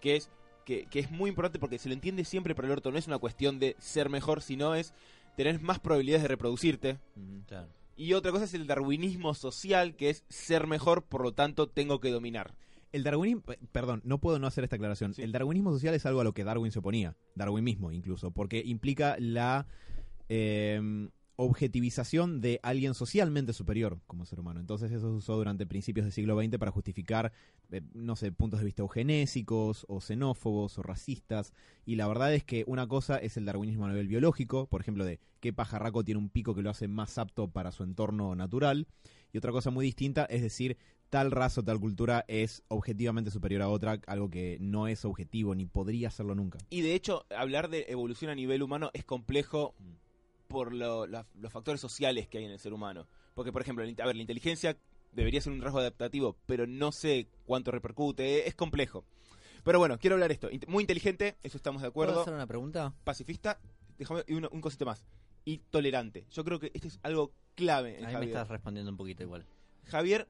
que es que, que es muy importante porque se lo entiende siempre para el orto. No es una cuestión de ser mejor, sino es tener más probabilidades de reproducirte. Claro. Y otra cosa es el darwinismo social, que es ser mejor, por lo tanto tengo que dominar. El darwinismo, eh, perdón, no puedo no hacer esta aclaración. Sí. El darwinismo social es algo a lo que Darwin se oponía, Darwin mismo incluso, porque implica la eh, objetivización de alguien socialmente superior como ser humano. Entonces eso se usó durante principios del siglo XX para justificar, eh, no sé, puntos de vista eugenésicos o xenófobos o racistas. Y la verdad es que una cosa es el darwinismo a nivel biológico, por ejemplo, de qué pajarraco tiene un pico que lo hace más apto para su entorno natural. Y otra cosa muy distinta es decir, tal raza o tal cultura es objetivamente superior a otra, algo que no es objetivo ni podría serlo nunca. Y de hecho, hablar de evolución a nivel humano es complejo por lo- la- los factores sociales que hay en el ser humano. Porque, por ejemplo, a ver, la inteligencia debería ser un rasgo adaptativo, pero no sé cuánto repercute, es complejo. Pero bueno, quiero hablar esto. Muy inteligente, eso estamos de ¿Puedo acuerdo. hacer una pregunta? Pacifista, déjame y una- un cosito más. Y tolerante. Yo creo que esto es algo clave en Ahí me Javier. estás respondiendo un poquito igual. Javier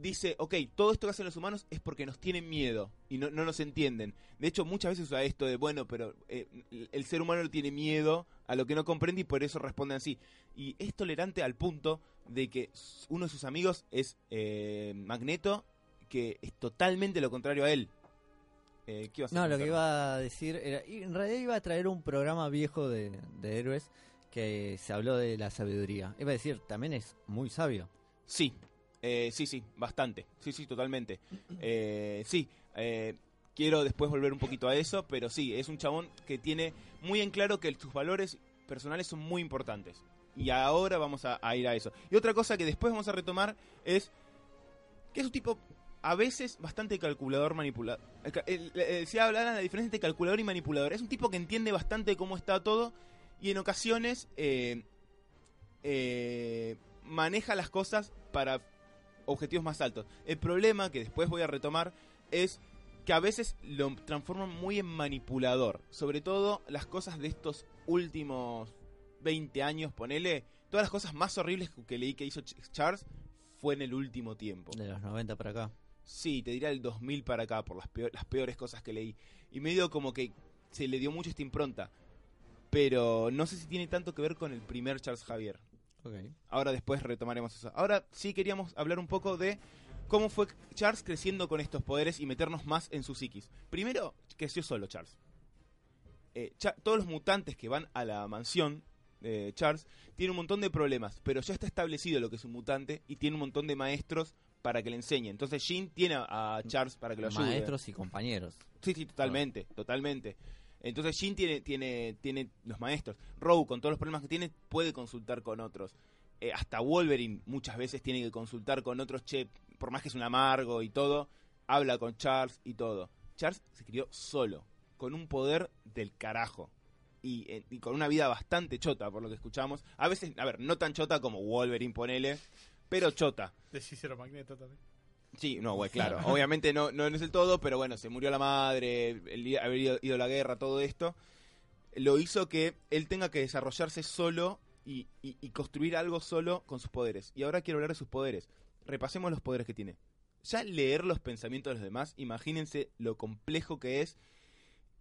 dice, ok, todo esto que hacen los humanos es porque nos tienen miedo y no, no nos entienden. De hecho, muchas veces usa esto de, bueno, pero eh, el ser humano no tiene miedo a lo que no comprende y por eso responden así. Y es tolerante al punto de que uno de sus amigos es eh, Magneto, que es totalmente lo contrario a él. Eh, ¿qué a No, lo que iba a decir era. y En realidad iba a traer un programa viejo de, de héroes que se habló de la sabiduría. Iba a decir, también es muy sabio. Sí, eh, sí, sí, bastante. Sí, sí, totalmente. Eh, sí, eh, quiero después volver un poquito a eso, pero sí, es un chabón que tiene muy en claro que sus valores personales son muy importantes. Y ahora vamos a, ir a eso. Y otra cosa que después vamos a retomar es que es un tipo a veces bastante calculador manipulador. Se habla de la diferencia entre calculador y manipulador. Es un tipo que entiende bastante cómo está todo y en ocasiones eh, eh, maneja las cosas para objetivos más altos. El problema que después voy a retomar es que a veces lo transforman muy en manipulador. Sobre todo las cosas de estos últimos 20 años, ponele. Todas las cosas más horribles que leí que hizo Ch- Charles fue en el último tiempo. De los 90 para acá. Sí, te diría el 2000 para acá por las, peor- las peores cosas que leí. Y medio como que se le dio mucho esta impronta. Pero no sé si tiene tanto que ver con el primer Charles Javier. Ahora después retomaremos eso. Ahora sí queríamos hablar un poco de cómo fue Charles creciendo con estos poderes y meternos más en su psiquis. Primero, creció solo Charles. Eh, todos los mutantes que van a la mansión de Charles tienen un montón de problemas, pero ya está establecido lo que es un mutante y tiene un montón de maestros para que le enseñen. Entonces Jean tiene a a Charles para que lo ayude. Maestros y compañeros. Sí, sí, totalmente, totalmente. Entonces Jin tiene, tiene, tiene los maestros. Rogue, con todos los problemas que tiene, puede consultar con otros. Eh, hasta Wolverine muchas veces tiene que consultar con otros, che, por más que es un amargo y todo, habla con Charles y todo. Charles se crió solo, con un poder del carajo. Y, eh, y con una vida bastante chota, por lo que escuchamos. A veces, a ver, no tan chota como Wolverine, ponele, pero chota. De Magneto también. Sí, no, güey, claro. Obviamente no, no es el todo, pero bueno, se murió la madre, el haber ido, ido a la guerra, todo esto. Lo hizo que él tenga que desarrollarse solo y, y- y construir algo solo con sus poderes. Y ahora quiero hablar de sus poderes. Repasemos los poderes que tiene. Ya leer los pensamientos de los demás, imagínense lo complejo que es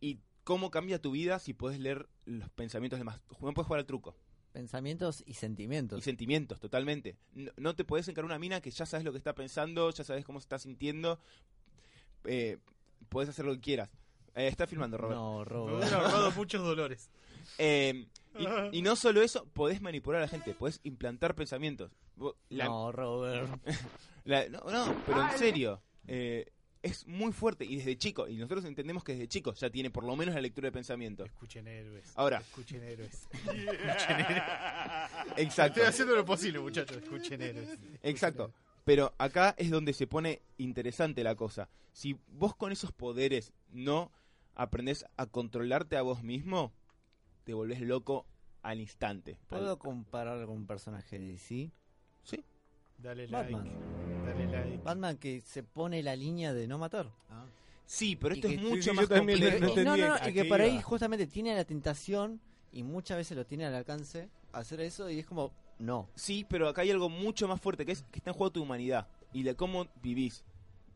y cómo cambia tu vida si puedes leer los pensamientos de los demás. No puedes jugar al truco. Pensamientos y sentimientos. Y sentimientos, totalmente. No, no te puedes encarar una mina que ya sabes lo que está pensando, ya sabes cómo se está sintiendo. Eh, puedes hacer lo que quieras. Eh, está filmando, Robert. No, Me Robert. hubiera ahorrado muchos dolores. Eh, y, y no solo eso, podés manipular a la gente, podés implantar pensamientos. La- No, Robert. la- no, no, pero en serio. eh, es muy fuerte y desde chico, y nosotros entendemos que desde chico ya tiene por lo menos la lectura de pensamientos. Escuchen héroes. Ahora. Escuchen héroes. Escuchen héroes. Exacto. Estoy haciendo lo posible, muchachos. Escuchen héroes. Exacto. Pero acá es donde se pone interesante la cosa. Si vos con esos poderes no aprendés a controlarte a vos mismo, te volvés loco al instante. ¿Puedo Al- comparar con un personaje de DC? Sí. Dale like. Batman. Like. Batman que se pone la línea de no matar. Sí, pero Y esto que- es mucho sí, más complejo. no Y- no, no, y que por ahí justamente tiene la tentación y muchas veces lo tiene al alcance hacer eso y es como, no. Sí, pero acá hay algo mucho más fuerte, que es que está en juego tu humanidad y de cómo vivís.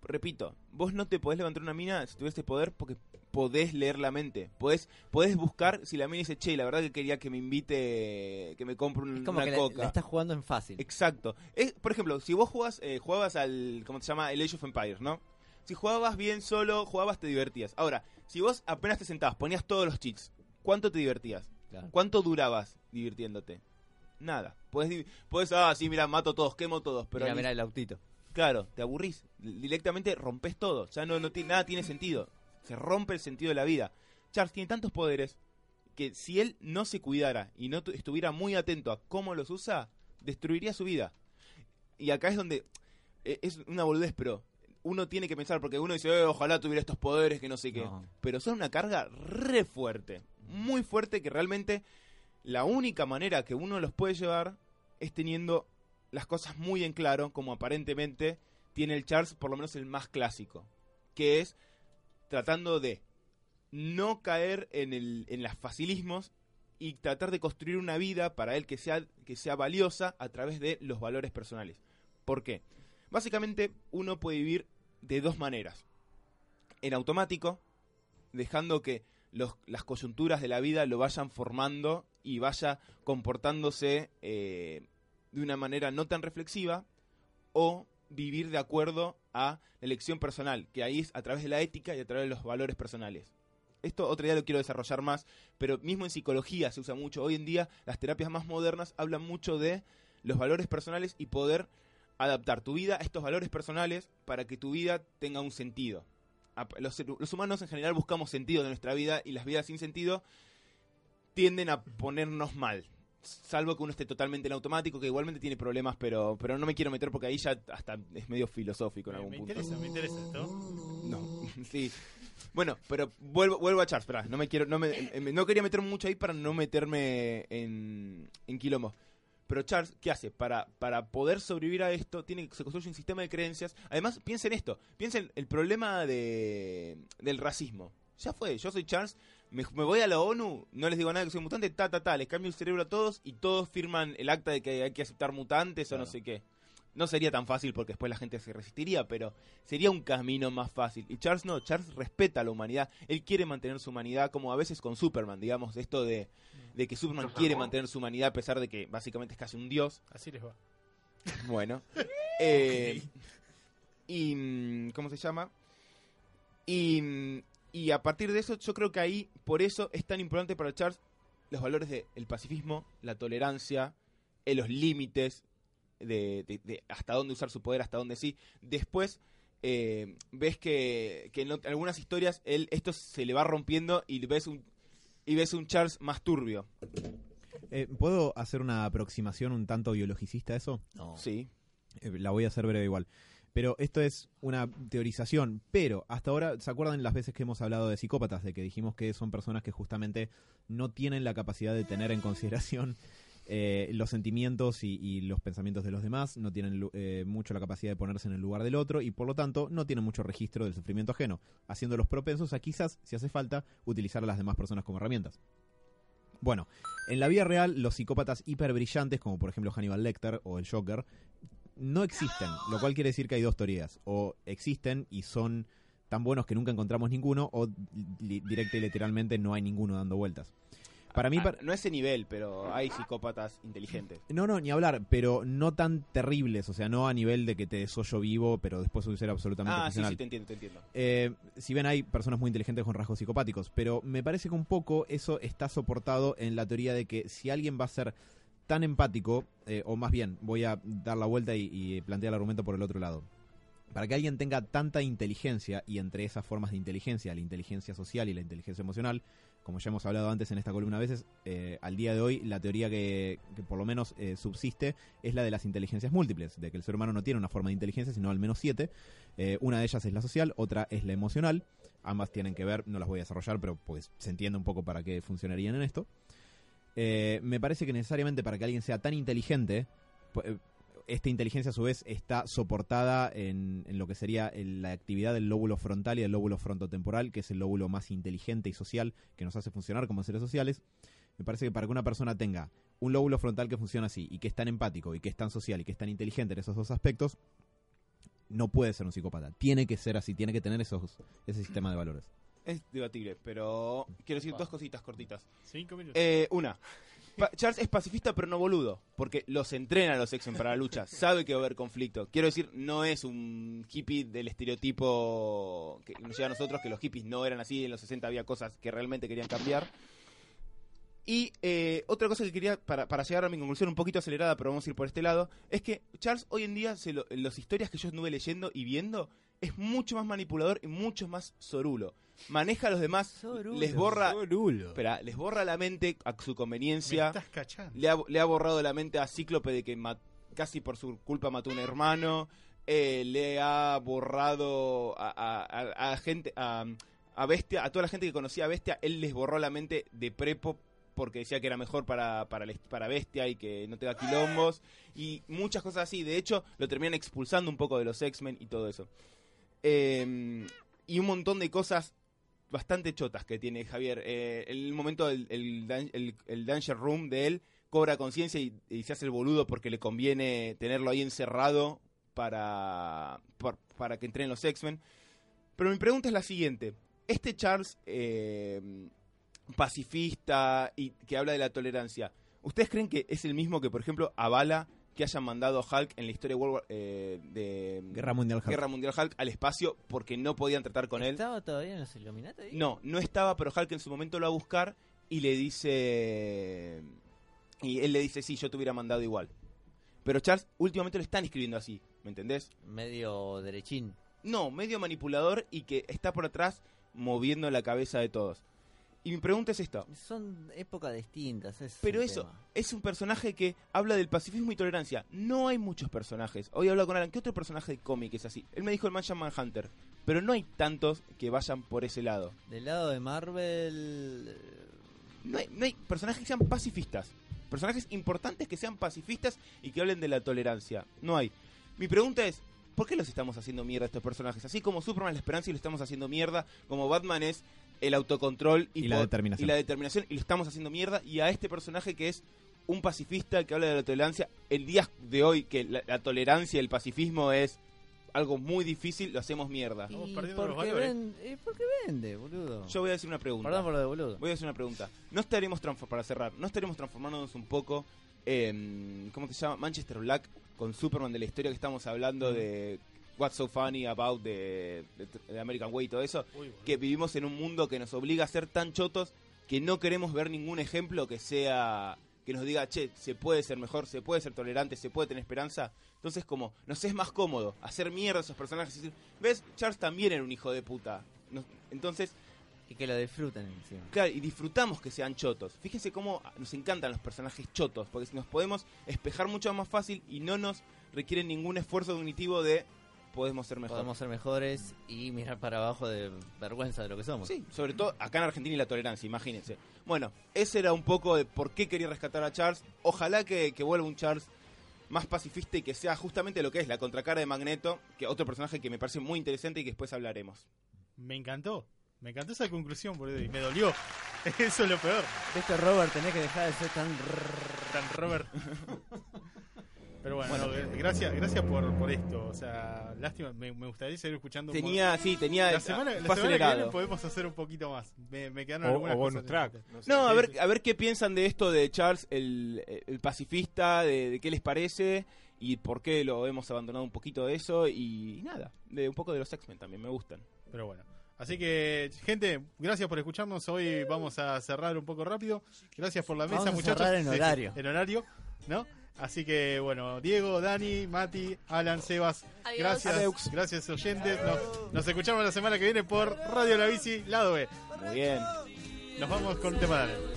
Repito, vos no te podés levantar una mina si tuvieses poder porque podés leer la mente. Podés, podés buscar si la mina dice, che, la verdad que quería que me invite, que me compre un- Es como una que la, coca. la estás jugando en fácil. Exacto. Es, por ejemplo, si vos jugabas, eh, jugabas al, ¿cómo se llama? El Age of Empires, ¿no? Si jugabas bien solo, jugabas, te divertías. Ahora, si vos apenas te sentabas, ponías todos los cheats, ¿cuánto te divertías? Claro. ¿Cuánto durabas divirtiéndote? Nada. Puedes, puedes ah, sí, mira, mato todos, quemo todos, pero Mira, mira el autito. Claro, te aburrís. Directamente rompes todo. Ya no, no nada tiene sentido. Se rompe el sentido de la vida. Charles tiene tantos poderes que si él no se cuidara y no tu- estuviera muy atento a cómo los usa, destruiría su vida. Y acá es donde eh, es una boludez, pero uno tiene que pensar, porque uno dice, "Eh, ojalá tuviera estos poderes que no sé qué. No. Pero son una carga re fuerte. Muy fuerte que realmente la única manera que uno los puede llevar es teniendo las cosas muy en claro, como aparentemente tiene el Charles, por lo menos el más clásico, que es tratando de no caer en, el, en los facilismos y tratar de construir una vida para él que sea, que sea valiosa a través de los valores personales. ¿Por qué? Básicamente uno puede vivir de dos maneras. En automático, dejando que los- las coyunturas de la vida lo vayan formando y vaya comportándose eh, de una manera no tan reflexiva, o vivir de acuerdo a la elección personal, que ahí es a través de la ética y a través de los valores personales. Esto otro día lo quiero desarrollar más, pero mismo en psicología se usa mucho. Hoy en día las terapias más modernas hablan mucho de los valores personales y poder adaptar tu vida a estos valores personales para que tu vida tenga un sentido. Los, los humanos en general buscamos sentido de nuestra vida y las vidas sin sentido tienden a ponernos mal. Salvo que uno esté totalmente en automático, que igualmente tiene problemas, pero, pero no me quiero meter porque ahí ya hasta es medio filosófico en Me, algún me punto. interesa, me interesa esto. No, sí. Bueno, pero vuelvo, vuelvo a Charles, esperá, no me quiero, no me, em- no quería meter mucho ahí para no meterme en, en quilombo. Pero Charles, ¿qué hace? Para, para poder sobrevivir a esto, tiene se construye un sistema de creencias. Además, piensen esto, piensen el problema de, del racismo. Ya fue, yo soy Charles, me, me voy a la ONU, no les digo nada que soy mutante, ta, ta, ta, les cambio el cerebro a todos y todos firman el acta de que hay que aceptar mutantes o no sé qué. No sería tan fácil porque después la gente se resistiría, pero sería un camino más fácil. Y Charles no, Charles respeta a la humanidad. Él quiere mantener su humanidad, como a veces con Superman, digamos, esto de, de que Superman quiere mantener su humanidad a pesar de que básicamente es casi un dios. Así les va. Bueno. Eh, y. mm, ¿Cómo se llama? Y, mm, y a partir de eso, yo creo que ahí, por eso es tan importante para Charles los valores del pacifismo, la tolerancia, eh, los límites, de, de- de hasta dónde usar su poder, hasta dónde sí. Después. eh, ves que, que en algunas historias él esto se le va rompiendo y ves un y ves un Charles más turbio. Eh, ¿Puedo hacer una aproximación un tanto biologicista a eso? No. Sí. Eh, la voy a hacer breve igual. Pero esto es una teorización. Pero hasta ahora, ¿se acuerdan las veces que hemos hablado de psicópatas? De que dijimos que son personas que justamente no tienen la capacidad de tener en consideración eh, los sentimientos y, los pensamientos de los demás, no tienen eh, mucho la capacidad de ponerse en el lugar del otro y por lo tanto no tienen mucho registro del sufrimiento ajeno, haciéndolos propensos a quizás, si hace falta, utilizar a las demás personas como herramientas. Bueno, en la vida real, los psicópatas hiperbrillantes, como por ejemplo Hannibal Lecter o el Joker, no existen, lo cual quiere decir que hay dos teorías. O existen y son tan buenos que nunca encontramos ninguno, o li- directa y literalmente no hay ninguno dando vueltas. Para mí, Ah, no ese nivel, pero hay psicópatas inteligentes. no, no, ni hablar, pero no tan terribles, o sea, no a nivel de que te desollo vivo, pero después soy ser absolutamente Ah, sí, sí, te entiendo, te entiendo. Eh, si bien hay personas muy inteligentes con rasgos psicopáticos, pero me parece que un poco eso está soportado en la teoría de que si alguien va a ser tan empático, eh, o más bien, voy a dar la vuelta y, plantear el argumento por el otro lado. Para que alguien tenga tanta inteligencia, y entre esas formas de inteligencia, la inteligencia social y la inteligencia emocional, como ya hemos hablado antes en esta columna a veces, eh, al día de hoy la teoría que, por lo menos eh, subsiste es la de las inteligencias múltiples, de que el ser humano no tiene una forma de inteligencia, sino al menos siete. Una de ellas es la social, otra es la emocional. Ambas tienen que ver, no las voy a desarrollar, pero pues se entiende un poco para qué funcionarían en esto. Eh, me parece que necesariamente para que alguien sea tan inteligente, eh, esta inteligencia a su vez está soportada en, lo que sería la actividad del lóbulo frontal y del lóbulo frontotemporal, que es el lóbulo más inteligente y social que nos hace funcionar como seres sociales. Me parece que para que una persona tenga un lóbulo frontal que funciona así y que es tan empático y que es tan social y que es tan inteligente en esos dos aspectos, no puede ser un psicópata. Tiene que ser así, tiene que tener esos, ese sistema de valores. Es debatible, pero quiero decir dos cositas cortitas. Cinco minutos. Eh, una. Pa- Charles es pacifista pero no boludo, porque los entrena a los X-Men para la lucha, sabe que va a haber conflicto. Quiero decir, no es un hippie del estereotipo que nos llega a nosotros, que los hippies no eran así, en los 60 había cosas que realmente querían cambiar. Y eh, otra cosa que quería, para, para llegar a mi conclusión un poquito acelerada, pero vamos a ir por este lado, es que Charles hoy en día, se lo- las historias que yo estuve leyendo y viendo, es mucho más manipulador y mucho más sorulo. Maneja a los demás, Sorulo. les borra, espera, les borra la mente a su Me conveniencia, estás cachando. le ha, le ha borrado la mente a Cíclope de que casi por su culpa mató a un hermano, eh, le ha borrado a, a- a- a gente, a, a Bestia, a toda la gente que conocía a Bestia, él les borró la mente de prepo porque decía que era mejor para, para, para Bestia y que no tenga quilombos y muchas cosas así. De hecho, lo terminan expulsando un poco de los X-Men y todo eso. Eh, y un montón de cosas bastante chotas que tiene Javier. Eh, el momento del el, el- Danger Room de él cobra conciencia y, se hace el boludo porque le conviene tenerlo ahí encerrado para, para que entren los X-Men. Pero mi pregunta es la siguiente. Este Charles eh, pacifista y que habla de la tolerancia, ¿ustedes creen que es el mismo que, por ejemplo, avala que hayan mandado a Hulk en la historia de, World War- eh, de Guerra Mundial Hulk. Guerra Mundial Hulk al espacio porque no podían tratar con él? ¿Estaba todavía en los Illuminati? ahí? No, no estaba, pero Hulk en su momento lo va a buscar y le dice... Y él le dice, sí, yo te hubiera mandado igual. Pero Charles últimamente lo están escribiendo así, ¿me entendés? Medio derechín. No, medio manipulador y que está por atrás moviendo la cabeza de todos. Y mi pregunta es esta. Son épocas distintas. es Pero eso, tema. es un personaje que habla del pacifismo y tolerancia. No hay muchos personajes. Hoy he hablado con Alan, ¿qué otro personaje de cómic es así? Él me dijo el Mansion Manhunter. Pero no hay tantos que vayan por ese lado. Del lado de Marvel. eh, No hay, no hay personajes que sean pacifistas. Personajes importantes que sean pacifistas y que hablen de la tolerancia. No hay. Mi pregunta es, ¿por qué los estamos haciendo mierda a estos personajes? Así como Superman es la esperanza y lo estamos haciendo mierda, como Batman es el autocontrol y, Y la determinación. y la determinación y lo estamos haciendo mierda. Y a este personaje que es un pacifista que habla de la tolerancia, el día de hoy que la, la tolerancia y el pacifismo es algo muy difícil, lo hacemos mierda. Estamos y perdiendo los porque valores. vende, boludo. Yo voy a decir una pregunta. Perdón por lo de boludo. Voy a hacer una pregunta. ¿No estaremos para cerrar, no estaremos transformándonos un poco en ¿cómo se llama? Manchester Black con Superman de la historia que estamos hablando de What's so funny about the American Way y todo eso, Uy, que vivimos en un mundo que nos obliga a ser tan chotos que no queremos ver ningún ejemplo que sea que nos diga, "Che, se puede ser mejor, se puede ser tolerante, se puede tener esperanza." Entonces, como nos es más cómodo hacer mierda a esos personajes y decir, "¿Ves? Charles también era un hijo de puta." Nos- entonces, Y que lo disfruten encima. Claro, y disfrutamos que sean chotos. Fíjense cómo nos encantan los personajes chotos, porque nos podemos espejar mucho más fácil y no nos requiere ningún esfuerzo cognitivo de podemos ser mejor. Podemos ser mejores y mirar para abajo de vergüenza de lo que somos. Sí, sobre todo acá en Argentina y la tolerancia, imagínense. Bueno, ese era un poco de por qué quería rescatar a Charles. Ojalá que, que vuelva un Charles más pacifista y que sea justamente lo que es la contracara de Magneto, que otro personaje que me parece muy interesante y que después hablaremos. Me encantó. Me encantó esa conclusión, boludo. Y me dolió. Eso es lo peor. Viste, Robert, tenés que dejar de ser tan... Tan Robert. Pero bueno, no, eh, gracias, gracias por, por esto. O sea, lástima, me, me gustaría seguir escuchando. Tenía, sí, tenía... La semana, la semana que viene podemos hacer un poquito más. Me, me quedaron O- algunas o bonus cosas track. No, a Sí, ver, a ver qué piensan de esto de Charles, el, el pacifista, de, de qué les parece y por qué lo hemos abandonado un poquito de eso y nada, de un poco de los X-Men también, me gustan. Pero bueno. Así que, gente, gracias por escucharnos. Hoy vamos a cerrar un poco rápido. Gracias por la mesa, Vamos a muchachos. cerrar en horario. en horario, ¿no? Así que, bueno, Diego, Dani, Mati, Alan, Sebas, Adiós. gracias. Gracias, oyentes. Nos, nos escuchamos la semana que viene por Radio La Bici, lado B. Muy bien. Nos vamos con un tema de Alan.